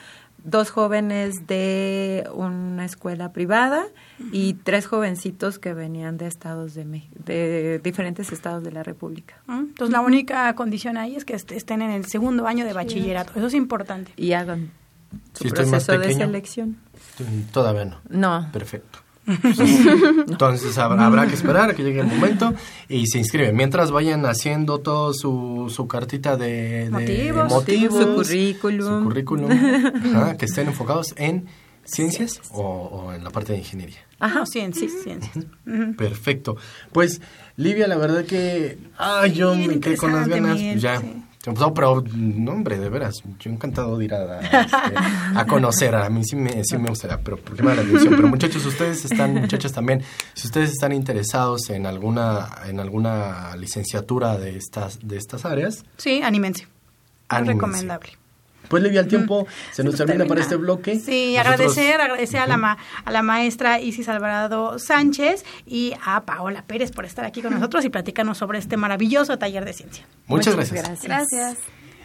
D: dos jóvenes de una escuela privada y tres jovencitos que venían de estados de, de diferentes estados de la República.
B: ¿Mm? Entonces, la única condición ahí es que est- estén en el segundo año de bachillerato. Eso es importante.
D: Y hagan su
A: Si estoy más
D: proceso de selección.
A: Todavía no.
D: No,
A: Perfecto. (laughs) Entonces habrá, habrá que esperar a que llegue el momento y se inscriben. Mientras vayan haciendo todo su, su cartita de, de
B: Motivos.
A: motivos,
D: Su currículum.
A: su currículum, (laughs) ajá, que estén enfocados en ciencias o, o en la parte de ingeniería.
B: Ajá, ciencias, ciencias.
A: Perfecto. Pues, Livia, la verdad que ah, yo
B: Bien
A: me quedé con las ganas. Ya.
B: sí.
A: No, pero, no, hombre, de veras, yo encantado de ir a, a, este, a conocer, a mí sí me, sí me gustaría, pero porque me da la atención. Pero muchachos, ustedes están, muchachos también, si ustedes están interesados en alguna, en alguna licenciatura de estas, de estas áreas,
B: Sí, anímense.
A: Anímense.
B: recomendable.
A: Pues Livia, el tiempo se nos termina para este bloque.
B: Sí,
A: Nosotros-
B: agradecer, agradecer a, la ma- a la maestra Isis Alvarado Sánchez y a Paola Pérez por estar aquí con (laughs) nosotros y platicarnos sobre este maravilloso taller de ciencia.
A: Muchas gracias.
E: Gracias.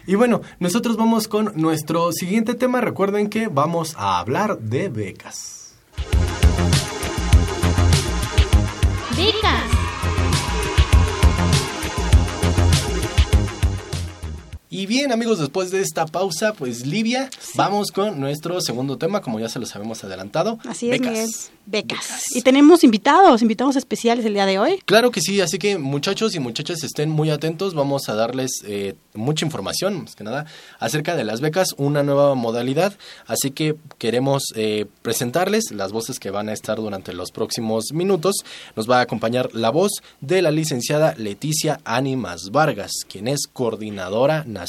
A: Y bueno, nosotros vamos con nuestro siguiente tema. Recuerden que vamos a hablar de. Becas. Y bien, amigos, después de esta pausa, pues Livia, vamos con nuestro segundo tema, como ya se los habíamos adelantado.
B: Así es,
A: becas.
B: Miguel. Becas. Y tenemos invitados, invitados especiales el día de hoy.
A: Claro que sí, así que muchachos y muchachas estén muy atentos, vamos a darles eh, mucha información, más que nada, acerca de las becas, una nueva modalidad, así que queremos eh, presentarles las voces que van a estar durante los próximos minutos. Nos va a acompañar la voz de la licenciada Leticia Ánimas Vargas, quien es coordinadora nacional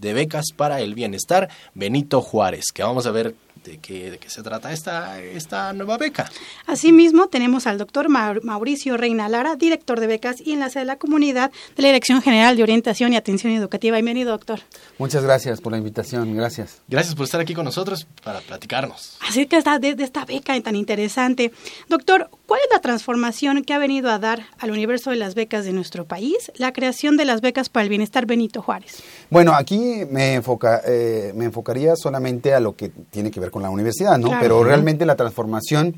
A: de becas para el bienestar Benito Juárez, que vamos a ver de qué, de qué se trata esta, esta nueva beca.
B: Asimismo, tenemos al doctor Mauricio Reina Lara, director de becas y enlace de la comunidad de la Dirección General de Orientación y Atención Educativa. Bienvenido, doctor.
F: Muchas gracias por la invitación, gracias.
A: Gracias por estar aquí con nosotros para platicarnos.
B: Así que está de, de esta beca tan interesante. Doctor, ¿cuál es la transformación que ha venido a dar al universo de las becas de nuestro país la creación de las becas para el bienestar Benito Juárez?
F: Bueno, aquí me, enfoca, eh, me enfocaría solamente a lo que tiene que ver con la universidad, ¿no?
B: Claro.
F: Pero realmente la transformación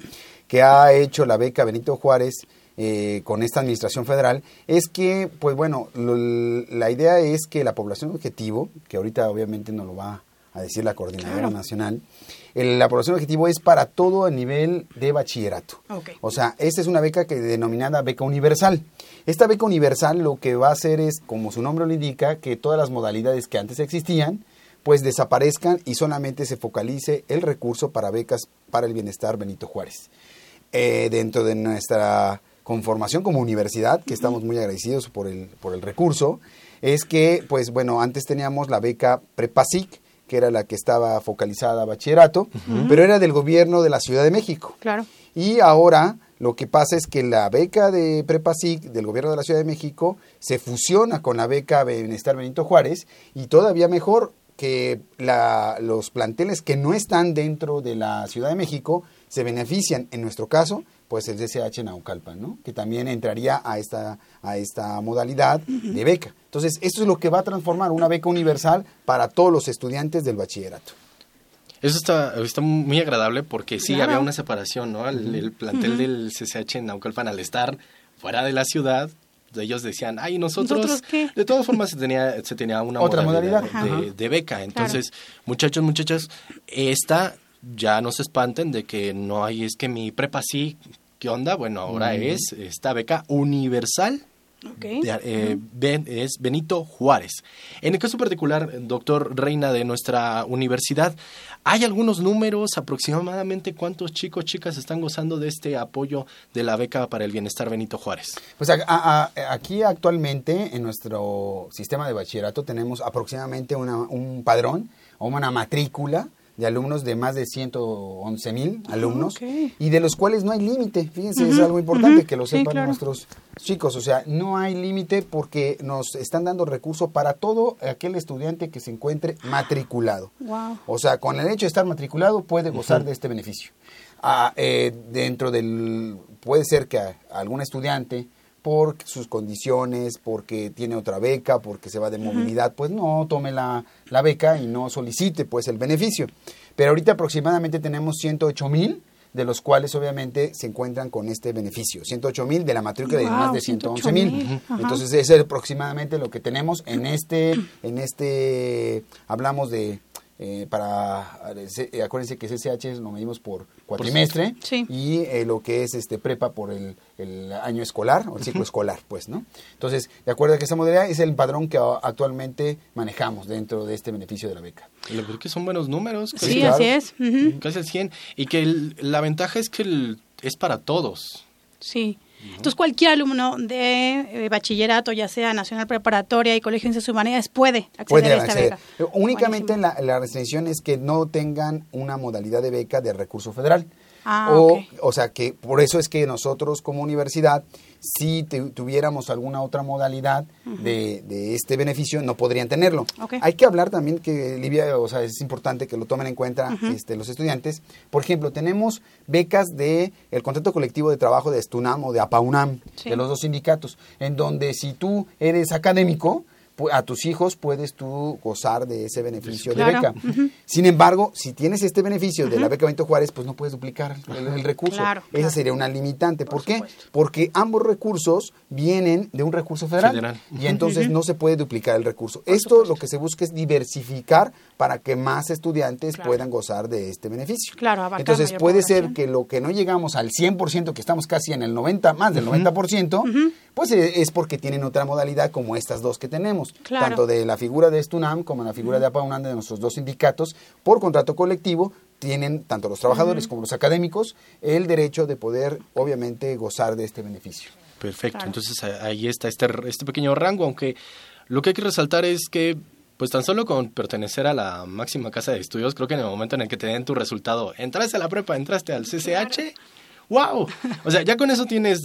F: que ha hecho la beca Benito Juárez eh, con esta administración federal es que, pues bueno, lo- la idea es que la población objetivo, que ahorita obviamente nos lo va a decir la coordinadora
B: Claro.
F: nacional, el- la población objetivo es para todo el nivel de bachillerato. O sea, esta es una beca que denominada beca universal. Esta beca universal lo que va a hacer es, como su nombre lo indica, que todas las modalidades que antes existían, pues desaparezcan y solamente se focalice el recurso para becas para el bienestar Benito Juárez. Eh, dentro de nuestra conformación como universidad, que estamos muy agradecidos por el, por el recurso, es que, pues bueno, antes teníamos la beca Prepasic, que era la que estaba focalizada a bachillerato, pero era del gobierno de la Ciudad de México.
B: Claro.
F: Y ahora lo que pasa es que la beca de Prepasic del gobierno de la Ciudad de México se fusiona con la beca Bienestar Benito Juárez y todavía mejor que la- los planteles que no están dentro de la Ciudad de México se benefician, en nuestro caso, pues el DCH Naucalpan, ¿no? que también entraría a esta, a esta modalidad de beca. Entonces, esto es lo que va a transformar una beca universal para todos los estudiantes del bachillerato.
A: Eso está, está muy agradable porque sí,
B: Claro.
A: había una separación, ¿no? El, el plantel del CCH en Naucalpan al estar fuera de la ciudad ellos decían, ay, nosotros,
B: ¿Nosotros qué?
A: de todas formas se tenía, se tenía una
F: Otra
A: modalidad,
F: modalidad.
A: de, de beca. Entonces, muchachos, muchachas, esta ya no se espanten de que no hay, es que mi prepa sí, ¿qué onda? Bueno, ahora es esta beca universal
B: Ok.
A: de- eh, Ben- es Benito Juárez. En el caso particular, doctor Reina, de nuestra universidad, ¿hay algunos números aproximadamente cuántos chicos, chicas están gozando de este apoyo de la beca para el bienestar Benito Juárez?
F: Pues a- a- a- aquí actualmente en nuestro sistema de bachillerato tenemos aproximadamente una- un padrón o una matrícula de alumnos de más de 111 mil alumnos
B: ok.
F: y de los cuales no hay límite. Fíjense, es algo importante que lo
B: sí,
F: sepan
B: claro.
F: nuestros chicos. O sea, no hay límite porque nos están dando recurso para todo aquel estudiante que se encuentre matriculado.
B: Wow.
F: O sea, con el hecho de estar matriculado puede gozar de este beneficio. Ah, eh, dentro del puede ser que a- algún estudiante por sus condiciones, porque tiene otra beca, porque se va de movilidad, pues no tome la, la beca y no solicite pues el beneficio. Pero ahorita aproximadamente tenemos 108 mil, de los cuales obviamente se encuentran con este beneficio. 108 mil de la matrícula de más de 111 mil.
B: 108,000. Ajá.
F: Entonces ese es aproximadamente lo que tenemos en este, en este, hablamos de eh, para eh, acuérdense que CCH lo medimos por cuatrimestre
B: Sí.
F: y eh, lo que es este prepa por el, el año escolar o el ciclo escolar pues no entonces de acuerdo a que esa modalidad es el padrón que actualmente manejamos dentro de este beneficio de la beca
A: verdad que son buenos números.
B: Sí,
F: Sí, claro.
B: así es.
A: Casi el 100. Y que el- la ventaja es que el- es para todos.
B: Sí. Entonces, cualquier alumno de eh, bachillerato, ya sea nacional preparatoria y colegio de ciencias humanidades, puede acceder
F: puede
B: a esta
F: acceder.
B: beca.
F: únicamente la, la restricción es que no tengan una modalidad de beca de recurso federal
B: Ah,
F: o,
B: ok.
F: o sea que por eso es que nosotros como universidad, si te- tuviéramos alguna otra modalidad de, de este beneficio, no podrían tenerlo. Hay que hablar también que, Livia, o sea, es importante que lo tomen en cuenta este, los estudiantes. Por ejemplo, tenemos becas de el contrato colectivo de trabajo de Stunam o de APAUNAM,
B: Sí.
F: de los dos sindicatos, en donde si tú eres académico, a tus hijos puedes tú gozar de ese beneficio de beca. Sin embargo, si tienes este beneficio de la beca Benito Juárez, pues no puedes duplicar el, el recurso.
B: Claro,
F: Esa
B: claro.
F: sería una limitante. ¿Por,
B: Por
F: qué?
B: supuesto.
F: Porque ambos recursos vienen de un recurso federal.
A: Federal.
F: Y entonces no se puede duplicar el recurso. Esto lo que se busca es diversificar para que más estudiantes
B: Claro.
F: puedan gozar de este beneficio.
B: Claro,
F: entonces puede ser que lo que no llegamos al 100%, que estamos casi en el 90, más del 90%, pues eh, es porque tienen otra modalidad como estas dos que tenemos.
B: Claro.
F: Tanto de la figura de Stunam como la figura de APAUNAM de nuestros dos sindicatos, por contrato colectivo, tienen tanto los trabajadores como los académicos el derecho de poder, obviamente, gozar de este beneficio.
A: Perfecto,
B: Claro.
A: entonces ahí está este, este pequeño rango, aunque lo que hay que resaltar es que pues tan solo con pertenecer a la máxima casa de estudios, creo que en el momento en el que te den tu resultado, entraste a la prepa, entraste al CCH, wow, o sea, ya con eso tienes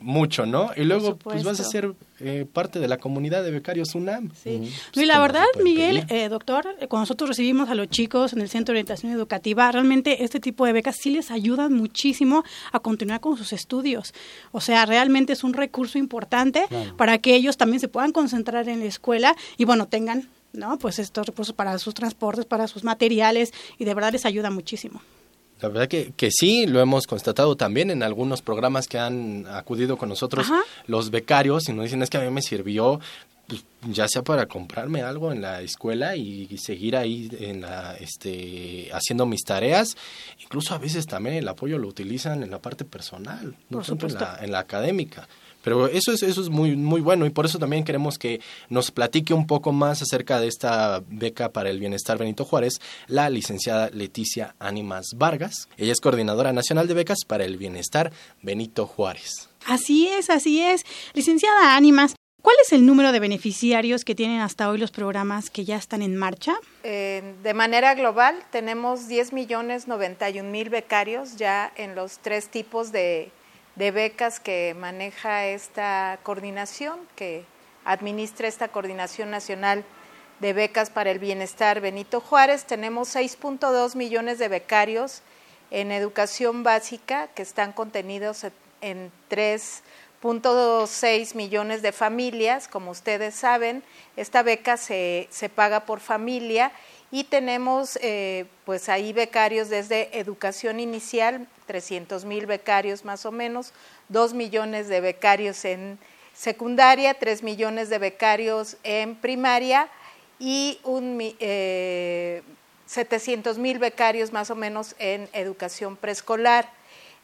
A: mucho, ¿no? Y luego pues vas a ser eh, parte de la comunidad de becarios UNAM.
B: Sí.
A: Pues,
B: y la
A: ¿qué más
B: verdad, Miguel, eh, doctor, eh, cuando nosotros recibimos a los chicos en el Centro de Orientación Educativa, realmente este tipo de becas sí les ayudan muchísimo a continuar con sus estudios. O sea, realmente es un recurso importante
F: Claro.
B: para que ellos también se puedan concentrar en la escuela y, bueno, tengan, ¿no? Pues estos recursos para sus transportes, para sus materiales y de verdad les ayuda muchísimo.
A: La verdad que, que sí, lo hemos constatado también en algunos programas que han acudido con nosotros
B: Ajá.
A: los becarios y nos dicen es que a mí me sirvió pues, ya sea para comprarme algo en la escuela y, y seguir ahí en la, este, haciendo mis tareas. Incluso a veces también el apoyo lo utilizan en la parte personal, no
B: Por
A: tanto en
B: supuesto.
A: la, en la académica. Pero eso es, eso es muy, muy bueno y por eso también queremos que nos platique un poco más acerca de esta beca para el bienestar Benito Juárez, la licenciada Leticia Ánimas Vargas. Ella es coordinadora nacional de becas para el bienestar Benito Juárez.
B: Así es, así es. Licenciada Ánimas, ¿cuál es el número de beneficiarios que tienen hasta hoy los programas que ya están en marcha?
G: Eh, de manera global tenemos 10 millones 91 mil becarios ya en los tres tipos de, de becas que maneja esta coordinación, que administra esta Coordinación Nacional de Becas para el Bienestar Benito Juárez. Tenemos 6.2 millones de becarios en educación básica que están contenidos en 3.6 millones de familias. Como ustedes saben, esta beca se, se paga por familia y tenemos eh, pues ahí becarios desde educación inicial, 300 mil becarios más o menos, 2 millones de becarios en secundaria, 3 millones de becarios en primaria y un, eh, 700 mil becarios más o menos en educación preescolar.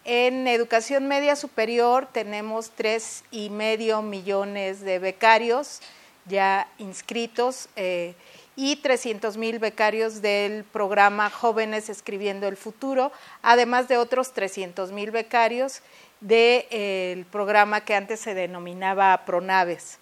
G: En educación media superior tenemos tres y medio millones de becarios ya inscritos eh, y 300 mil becarios del programa Jóvenes Escribiendo el Futuro, además de otros 300 mil becarios del eh, programa que antes se denominaba Pronaves.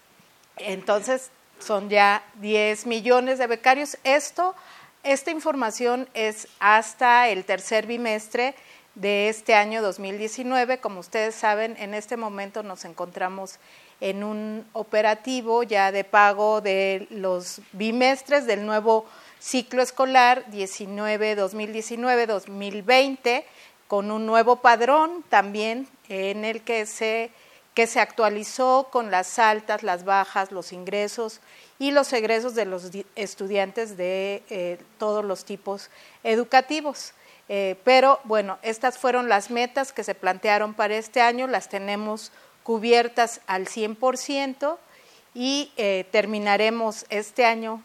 G: Entonces, son ya 10 millones de becarios. Esto, esta información es hasta el tercer bimestre de este año 2019. Como ustedes saben, en este momento nos encontramos en un operativo ya de pago de los bimestres del nuevo ciclo escolar 19 2019-2020 con un nuevo padrón también en el que se que se actualizó con las altas, las bajas, los ingresos y los egresos de los estudiantes de eh, todos los tipos educativos. Eh, pero bueno, estas fueron las metas que se plantearon para este año, las tenemos cubiertas al 100% y eh, terminaremos este año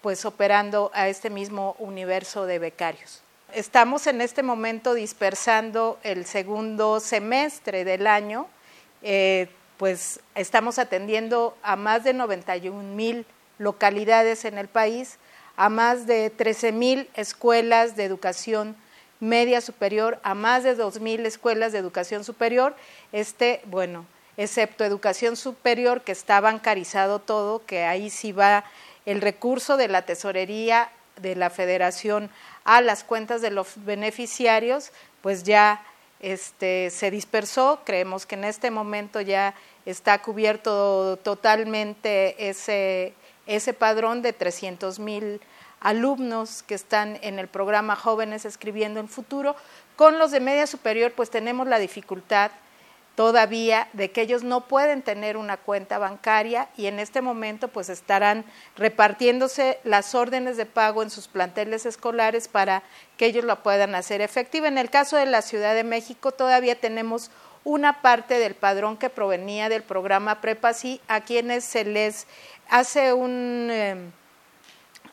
G: pues operando a este mismo universo de becarios. Estamos en este momento dispersando el segundo semestre del año, eh, pues estamos atendiendo a más de 91 mil localidades en el país, a más de 13 mil escuelas de educación media superior, a más de 2 mil escuelas de educación superior. Este, bueno, excepto educación superior, que está bancarizado todo, que ahí sí va el recurso de la tesorería de la federación a las cuentas de los beneficiarios, pues ya este, se dispersó. Creemos que en este momento ya está cubierto totalmente ese, ese padrón de 300 mil alumnos que están en el programa Jóvenes Escribiendo el Futuro. Con los de media superior, pues tenemos la dificultad todavía de que ellos no pueden tener una cuenta bancaria y en este momento pues estarán repartiéndose las órdenes de pago en sus planteles escolares para que ellos lo puedan hacer efectiva. En el caso de la Ciudad de México todavía tenemos una parte del padrón que provenía del programa Prepasi a quienes se les hace un em,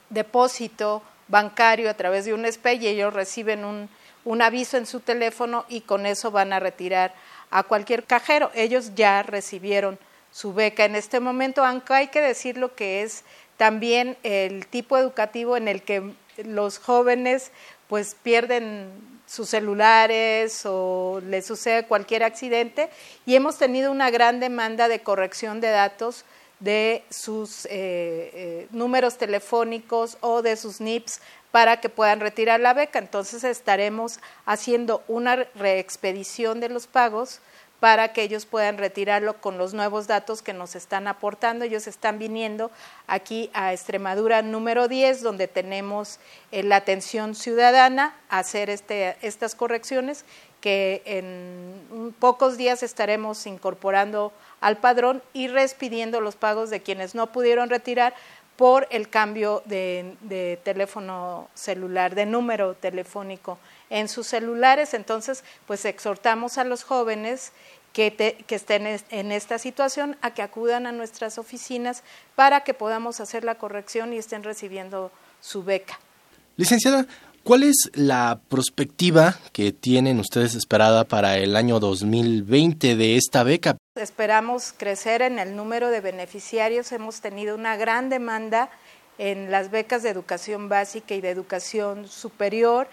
G: depósito bancario a través de un SPE y ellos reciben un, un aviso en su teléfono y con eso van a retirar a cualquier cajero. Ellos ya recibieron su beca en este momento, aunque hay que decir lo que es también el tipo educativo en el que los jóvenes pues pierden sus celulares o les sucede cualquier accidente y hemos tenido una gran demanda de corrección de datos de sus eh, eh, números telefónicos o de sus NIPS para que puedan retirar la beca. Entonces estaremos haciendo una reexpedición de los pagos para que ellos puedan retirarlo con los nuevos datos que nos están aportando. Ellos están viniendo aquí a Extremadura número 10, donde tenemos eh, la atención ciudadana a hacer este, estas correcciones que en pocos días estaremos incorporando al padrón y respidiendo los pagos de quienes no pudieron retirar por el cambio de, teléfono celular, de número telefónico en sus celulares. Entonces, pues exhortamos a los jóvenes que, que, estén en esta situación a que acudan a nuestras oficinas para que podamos hacer la corrección y estén recibiendo su beca.
A: Licenciada, ¿cuál es la perspectiva que tienen ustedes esperada para el año 2020 de esta beca?
G: Esperamos crecer en el número de beneficiarios. Hemos tenido una gran demanda en las becas de educación básica y de educación superior.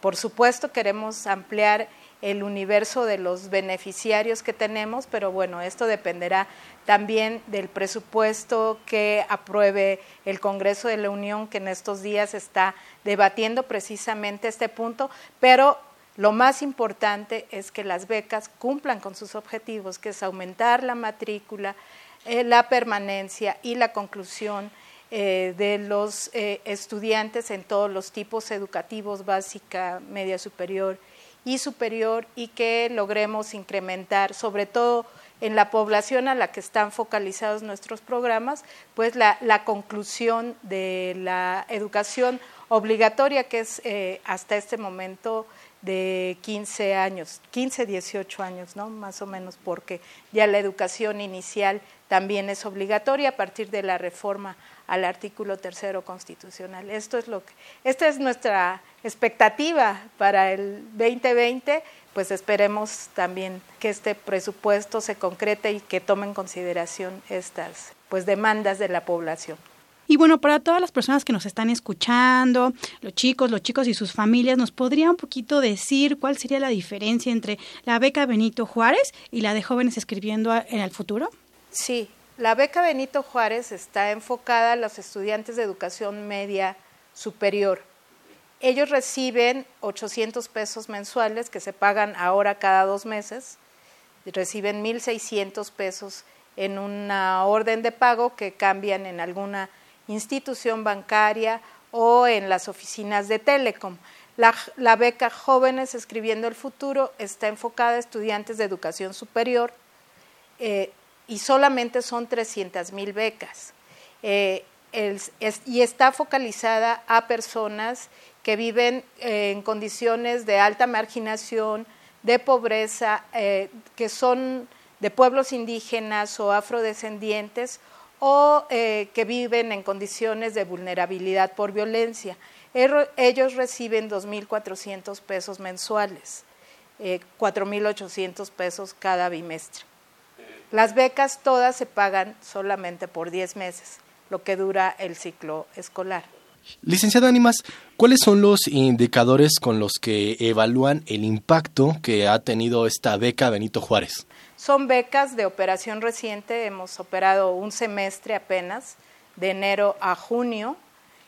G: Por supuesto, queremos ampliar el universo de los beneficiarios que tenemos, pero bueno, esto dependerá también del presupuesto que apruebe el Congreso de la Unión, que en estos días está debatiendo precisamente este punto, pero lo más importante es que las becas cumplan con sus objetivos, que es aumentar la matrícula, eh, la permanencia y la conclusión eh, de los eh, estudiantes en todos los tipos educativos, básica, media superior y superior, y que logremos incrementar, sobre todo en la población a la que están focalizados nuestros programas, pues la, la conclusión de la educación obligatoria, que es hasta este momento de 15 años, 15, 18 años, ¿no? Más o menos, porque ya la educación inicial también es obligatoria a partir de la reforma al artículo tercero constitucional. Esto es lo que, esta es nuestra expectativa para el 2020, pues esperemos también que este presupuesto se concrete y que tome en consideración estas pues demandas de la población.
B: Y bueno, para todas las personas que nos están escuchando, los chicos, los chicos y sus familias, ¿nos podría un poquito decir cuál sería la diferencia entre la beca Benito Juárez y la de jóvenes escribiendo en el futuro?
G: Sí, la beca Benito Juárez está enfocada a los estudiantes de educación media superior. Ellos reciben 800 pesos mensuales que se pagan ahora cada dos meses, reciben 1.600 pesos en una orden de pago que cambian en alguna institución bancaria o en las oficinas de Telecom. La, beca Jóvenes Escribiendo el Futuro está enfocada a estudiantes de educación superior eh, y solamente son 300 mil becas. Eh, y está focalizada a personas que viven eh, en condiciones de alta marginación, de pobreza, que son de pueblos indígenas o afrodescendientes o eh, que viven en condiciones de vulnerabilidad por violencia. Ellos reciben 2.400 pesos mensuales, eh, 4.800 pesos cada bimestre. Las becas todas se pagan solamente por 10 meses, lo que dura el ciclo escolar.
A: Licenciado Ánimas, ¿cuáles son los indicadores con los que evalúan el impacto que ha tenido esta beca Benito Juárez?
G: Son becas de operación reciente, hemos operado un semestre apenas, de enero a junio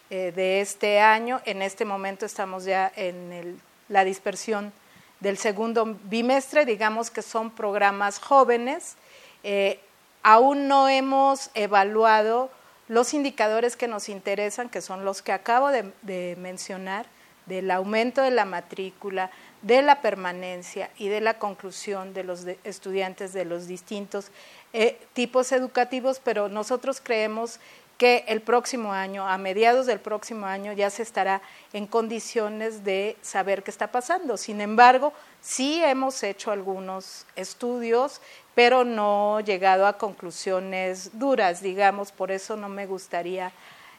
G: eh, de este año. En este momento estamos ya en la dispersión del segundo bimestre, digamos que son programas jóvenes. Eh, aún no hemos evaluado los indicadores que nos interesan, que son los que acabo de mencionar, del aumento de la matrícula, de la permanencia y de la conclusión de los estudiantes de los distintos eh, tipos educativos, pero nosotros creemos que el próximo año, a mediados del próximo año, ya se estará en condiciones de saber qué está pasando. Sin embargo, sí hemos hecho algunos estudios, pero no llegado a conclusiones duras, digamos, por eso no me gustaría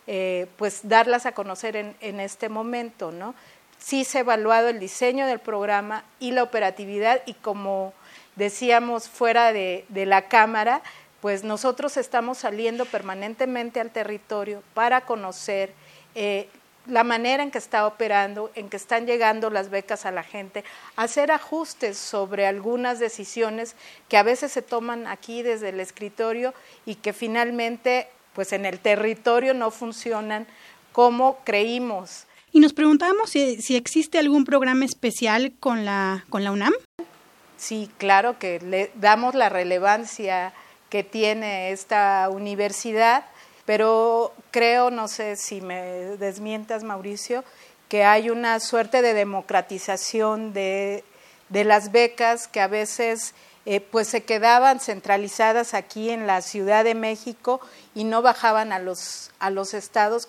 G: eh, pues darlas a conocer en, en este momento, ¿no? Sí se ha evaluado el diseño del programa y la operatividad y como decíamos fuera de, la Cámara, pues nosotros estamos saliendo permanentemente al territorio para conocer eh, la manera en que está operando, en que están llegando las becas a la gente, hacer ajustes sobre algunas decisiones que a veces se toman aquí desde el escritorio y que finalmente pues en el territorio no funcionan como creímos
B: y nos preguntábamos si, si existe algún programa especial con la, con la UNAM.
G: Sí, claro que le damos la relevancia que tiene esta universidad, pero creo, no sé si me desmientas, Mauricio, que hay una suerte de democratización de, de las becas que a veces eh, pues se quedaban centralizadas aquí en la Ciudad de México y no bajaban a los, a los estados.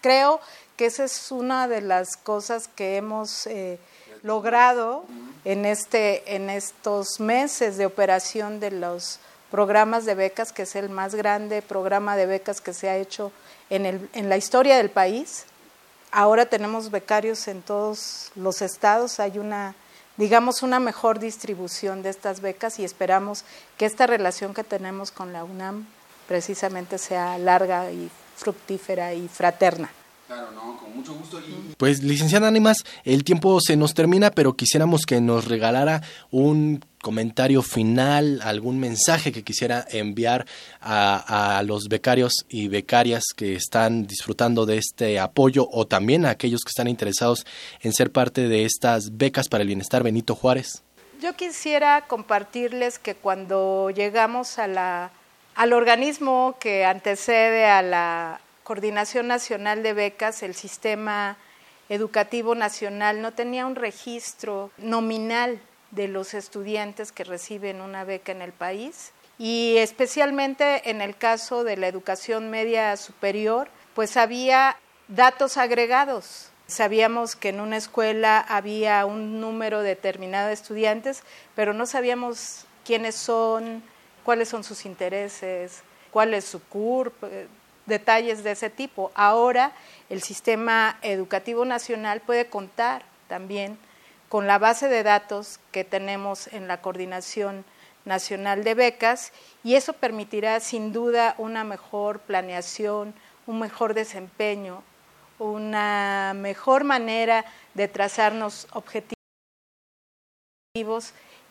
G: creo que esa es una de las cosas que hemos eh, logrado en, este, en estos meses de operación de los programas de becas, que es el más grande programa de becas que se ha hecho en, el, en la historia del país. Ahora tenemos becarios en todos los estados, hay una, digamos, una mejor distribución de estas becas y esperamos que esta relación que tenemos con la UNAM precisamente sea larga y fructífera y fraterna.
F: Claro, no, con mucho gusto.
A: Pues, licenciada Ánimas, el tiempo se nos termina, pero quisiéramos que nos regalara un comentario final, algún mensaje que quisiera enviar a, a, los becarios y becarias que están disfrutando de este apoyo o también a aquellos que están interesados en ser parte de estas becas para el bienestar Benito Juárez.
G: Yo quisiera compartirles que cuando llegamos a la, al organismo que antecede a la Coordinación Nacional de Becas, el Sistema Educativo Nacional, no tenía un registro nominal de los estudiantes que reciben una beca en el país y especialmente en el caso de la educación media superior, pues había datos agregados. Sabíamos que en una escuela había un número determinado de estudiantes, pero no sabíamos quiénes son, cuáles son sus intereses, cuál es su CURP, eh, detalles de ese tipo. Ahora el sistema educativo nacional puede contar también con la base de datos que tenemos en la Coordinación Nacional de Becas y eso permitirá sin duda una mejor planeación, un mejor desempeño, una mejor manera de trazarnos objetivos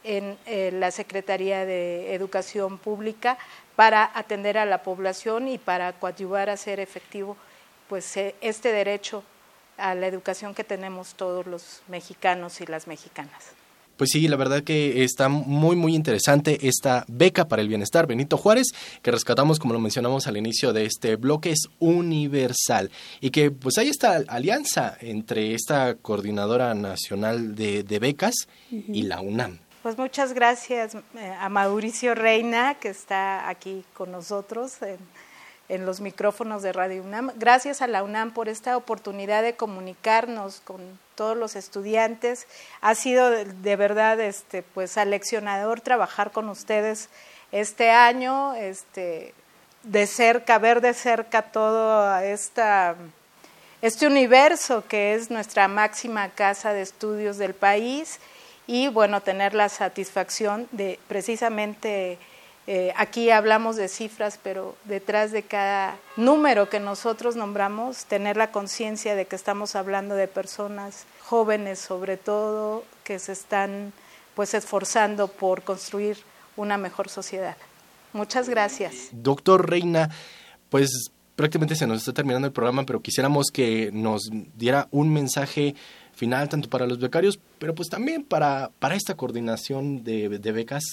G: en eh, la Secretaría de Educación Pública para atender a la población y para coadyuvar a ser efectivo pues eh, este derecho a la educación que tenemos todos los mexicanos y las mexicanas.
A: Pues sí, la verdad que está muy, muy interesante esta beca para el bienestar Benito Juárez, que rescatamos, como lo mencionamos al inicio de este bloque, es universal. Y que pues hay esta alianza entre esta Coordinadora Nacional de, Becas y la UNAM.
G: Pues muchas gracias eh, a Mauricio Reina, que está aquí con nosotros en, los micrófonos de Radio UNAM. Gracias a la UNAM por esta oportunidad de comunicarnos con todos los estudiantes. Ha sido de, verdad este, pues, aleccionador trabajar con ustedes este año, este, de cerca, ver de cerca todo este universo que es nuestra máxima casa de estudios del país y bueno, tener la satisfacción de precisamente, eh, aquí hablamos de cifras, pero detrás de cada número que nosotros nombramos, tener la conciencia de que estamos hablando de personas jóvenes sobre todo, que se están pues esforzando por construir una mejor sociedad. Muchas gracias.
A: Doctor Reina, pues prácticamente se nos está terminando el programa, pero quisiéramos que nos diera un mensaje final tanto para los becarios, pero pues también para, para esta coordinación de, becas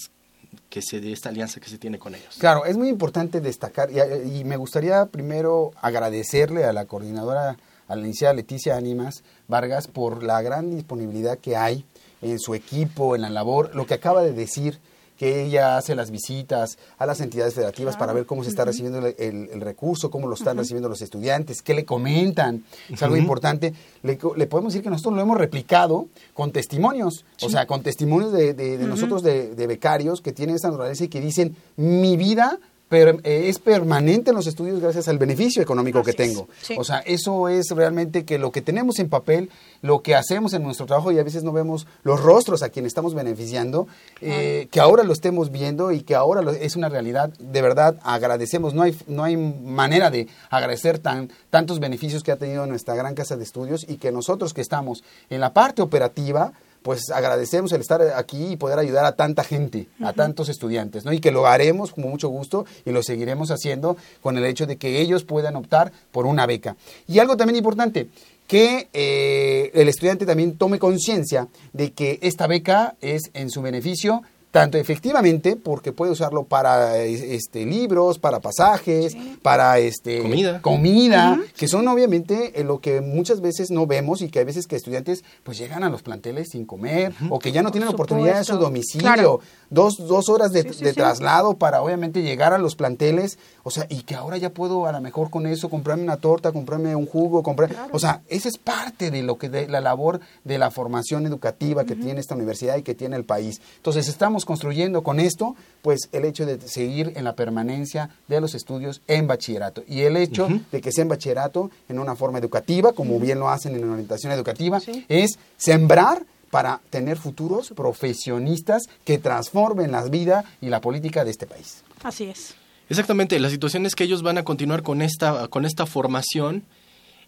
A: que se de esta alianza que se tiene con ellos.
F: Claro, es muy importante destacar y, me gustaría primero agradecerle a la coordinadora, a la licenciada Leticia Ánimas Vargas por la gran disponibilidad que hay en su equipo, en la labor, lo que acaba de decir que ella hace las visitas a las entidades federativas para ver cómo se está recibiendo el, recurso, cómo lo están recibiendo los estudiantes, qué le comentan. Es algo importante. Le, podemos decir que nosotros lo hemos replicado con testimonios, o sea, con testimonios de, nosotros, de, de, becarios que tienen esta naturaleza y que dicen, mi vida pero eh, es permanente en los estudios gracias al beneficio económico que tengo. O sea, eso es realmente que lo que tenemos en papel, lo que hacemos en nuestro trabajo y a veces no vemos los rostros a quienes estamos beneficiando, eh, que ahora lo estemos viendo y que ahora es una realidad. De verdad, agradecemos. No hay, no hay manera de agradecer tan, tantos beneficios que ha tenido nuestra gran casa de estudios y que nosotros que estamos en la parte operativa, pues agradecemos el estar aquí y poder ayudar a tanta gente, a tantos estudiantes, ¿no? Y que lo haremos con mucho gusto y lo seguiremos haciendo con el hecho de que ellos puedan optar por una beca. Y algo también importante, que eh, el estudiante también tome conciencia de que esta beca es en su beneficio tanto efectivamente porque puede usarlo para este libros, para pasajes, para este
A: comida,
F: comida que son obviamente eh, lo que muchas veces no vemos y que a veces que estudiantes pues llegan a los planteles sin comer o que ya no tienen oportunidad en su domicilio, dos, dos horas de, traslado para obviamente llegar a los planteles, o sea, y que ahora ya puedo a lo mejor con eso comprarme una torta, comprarme un jugo, comprar, o sea, esa es parte de lo que de la labor de la formación educativa que tiene esta universidad y que tiene el país. Entonces, estamos construyendo con esto, pues el hecho de seguir en la permanencia de los estudios en bachillerato y el hecho de que sea en bachillerato en una forma educativa, como bien lo hacen en orientación educativa, es sembrar para tener futuros profesionistas que transformen la vida y la política de este país.
B: Así es.
A: Exactamente, la situación es que ellos van a continuar con esta, con esta formación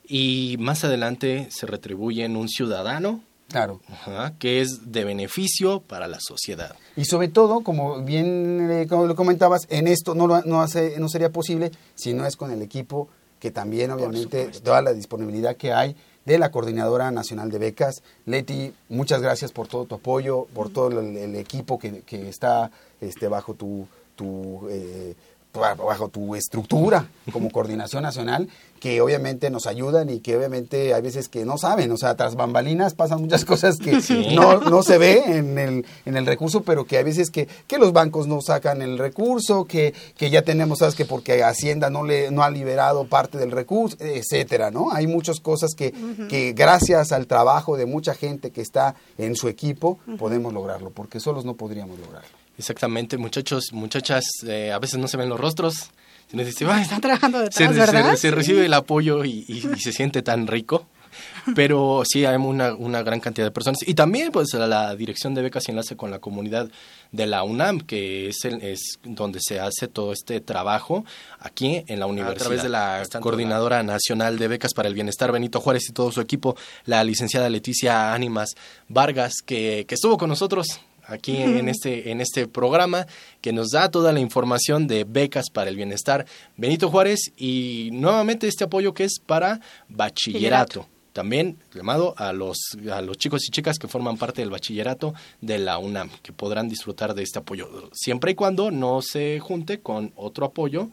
A: y más adelante se retribuyen un ciudadano
F: Claro.
A: que es de beneficio para la sociedad.
F: Y sobre todo, como bien como lo comentabas, en esto no, no, hace, no sería posible si no es con el equipo que también obviamente toda la disponibilidad que hay de la Coordinadora Nacional de Becas. Leti, muchas gracias por todo tu apoyo, por todo el, equipo que, que, está este, bajo tu, tu eh, bajo tu estructura como (laughs) coordinación nacional que obviamente nos ayudan y que obviamente hay veces que no saben, o sea, tras bambalinas pasan muchas (laughs) cosas que no, no se ve en el, en el recurso, pero que hay veces que, que los bancos no sacan el recurso, que, que ya tenemos, sabes, que porque Hacienda no le no ha liberado parte del recurso, etcétera, ¿no? Hay muchas cosas que, que gracias al trabajo de mucha gente que está en su equipo podemos lograrlo, porque solos no podríamos lograrlo.
A: Exactamente, muchachos, muchachas, eh, a veces no se ven los rostros,
B: están trabajando detrás,
A: se,
B: ¿verdad?
A: Se, recibe el apoyo y, se siente tan rico. Pero sí, hay una, una, gran cantidad de personas. Y también, pues, la, Dirección de Becas y Enlace con la Comunidad de la UNAM, que es, el, es donde se hace todo este trabajo aquí en la universidad. A través de la Coordinadora Nacional de Becas para el Bienestar, Benito Juárez y todo su equipo, la licenciada Leticia Ánimas Vargas, que, que estuvo con nosotros aquí en este, en este programa que nos da toda la información de becas para el bienestar. Benito Juárez y nuevamente este apoyo que es para bachillerato. También llamado a los, a los chicos y chicas que forman parte del bachillerato de la UNAM, que podrán disfrutar de este apoyo, siempre y cuando no se junte con otro apoyo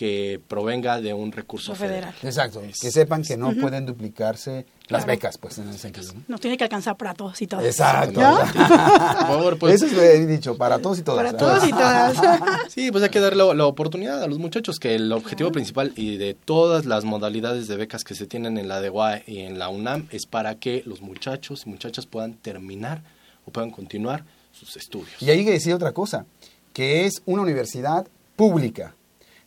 A: que provenga de un recurso federal.
F: Exacto, que sepan que no pueden duplicarse las becas, pues en ese sentido. ¿no?
B: Nos tiene que alcanzar para todos y todas.
F: Exacto. Por favor, pues. Eso es lo he dicho, para todos y todas.
B: Para todos y todas. (laughs)
A: sí, pues hay que darle la, oportunidad a los muchachos que el objetivo principal y de todas las modalidades de becas que se tienen en la DEGUA y en la UNAM es para que los muchachos y muchachas puedan terminar o puedan continuar sus estudios.
F: Y hay que decir otra cosa, que es una universidad pública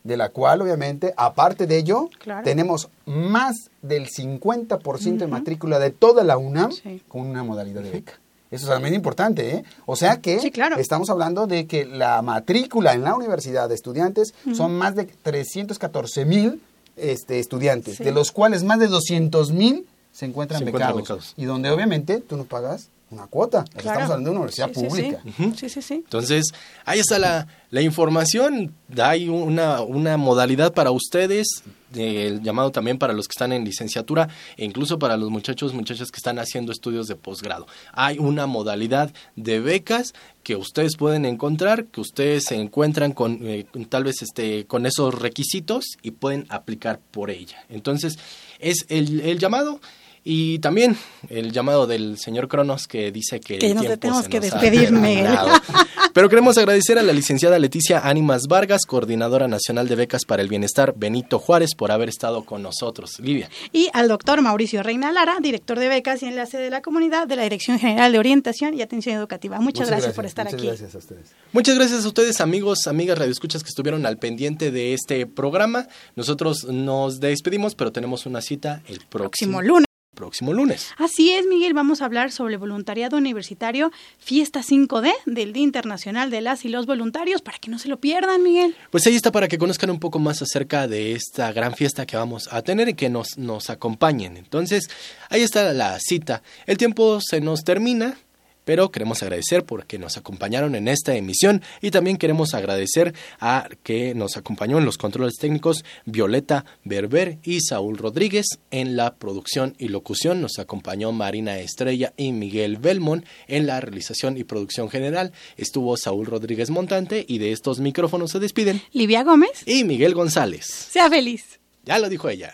F: de la cual obviamente, aparte de ello, tenemos más del 50% de matrícula de toda la UNAM con una modalidad de beca. Eso es también importante, ¿eh? O sea que estamos hablando de que la matrícula en la universidad de estudiantes son más de 314 mil este, estudiantes, de los cuales más de 200 mil se encuentran, becados, Y donde obviamente tú no pagas una cuota. Estamos hablando de una universidad pública.
B: Sí. sí, sí,
A: Entonces, ahí está la, la información. Hay una, una modalidad para ustedes, el llamado también para los que están en licenciatura e incluso para los muchachos, muchachas que están haciendo estudios de posgrado. Hay una modalidad de becas que ustedes pueden encontrar, que ustedes se encuentran con eh, tal vez este con esos requisitos y pueden aplicar por ella. Entonces, es el, el llamado y también el llamado del señor Cronos que dice que,
B: que nos tenemos que despedirme. (laughs)
A: Pero queremos agradecer a la licenciada Leticia Ánimas Vargas, coordinadora nacional de becas para el bienestar Benito Juárez, por haber estado con nosotros. Livia.
B: Y al doctor Mauricio Reina Lara, director de becas y enlace de la comunidad de la Dirección General de Orientación y Atención Educativa. Muchas, gracias, por estar
F: aquí.
B: Muchas
F: gracias a ustedes.
A: Muchas gracias a ustedes, amigos, amigas radioescuchas que estuvieron al pendiente de este programa. Nosotros nos despedimos, pero tenemos una cita el próximo
B: lunes
A: próximo lunes.
B: Así es, Miguel, vamos a hablar sobre voluntariado universitario, fiesta 5D del Día Internacional de las y los Voluntarios, para que no se lo pierdan, Miguel.
A: Pues ahí está para que conozcan un poco más acerca de esta gran fiesta que vamos a tener y que nos, nos acompañen. Entonces, ahí está la cita. El tiempo se nos termina, pero queremos agradecer porque nos acompañaron en esta emisión y también queremos agradecer a que nos acompañó en los controles técnicos Violeta Berber y Saúl Rodríguez. En la producción y locución nos acompañó Marina Estrella y Miguel Belmont. En la realización y producción general estuvo Saúl Rodríguez Montante y de estos micrófonos se despiden
B: Livia Gómez
A: y Miguel González.
B: Sea feliz.
A: Ya lo dijo ella.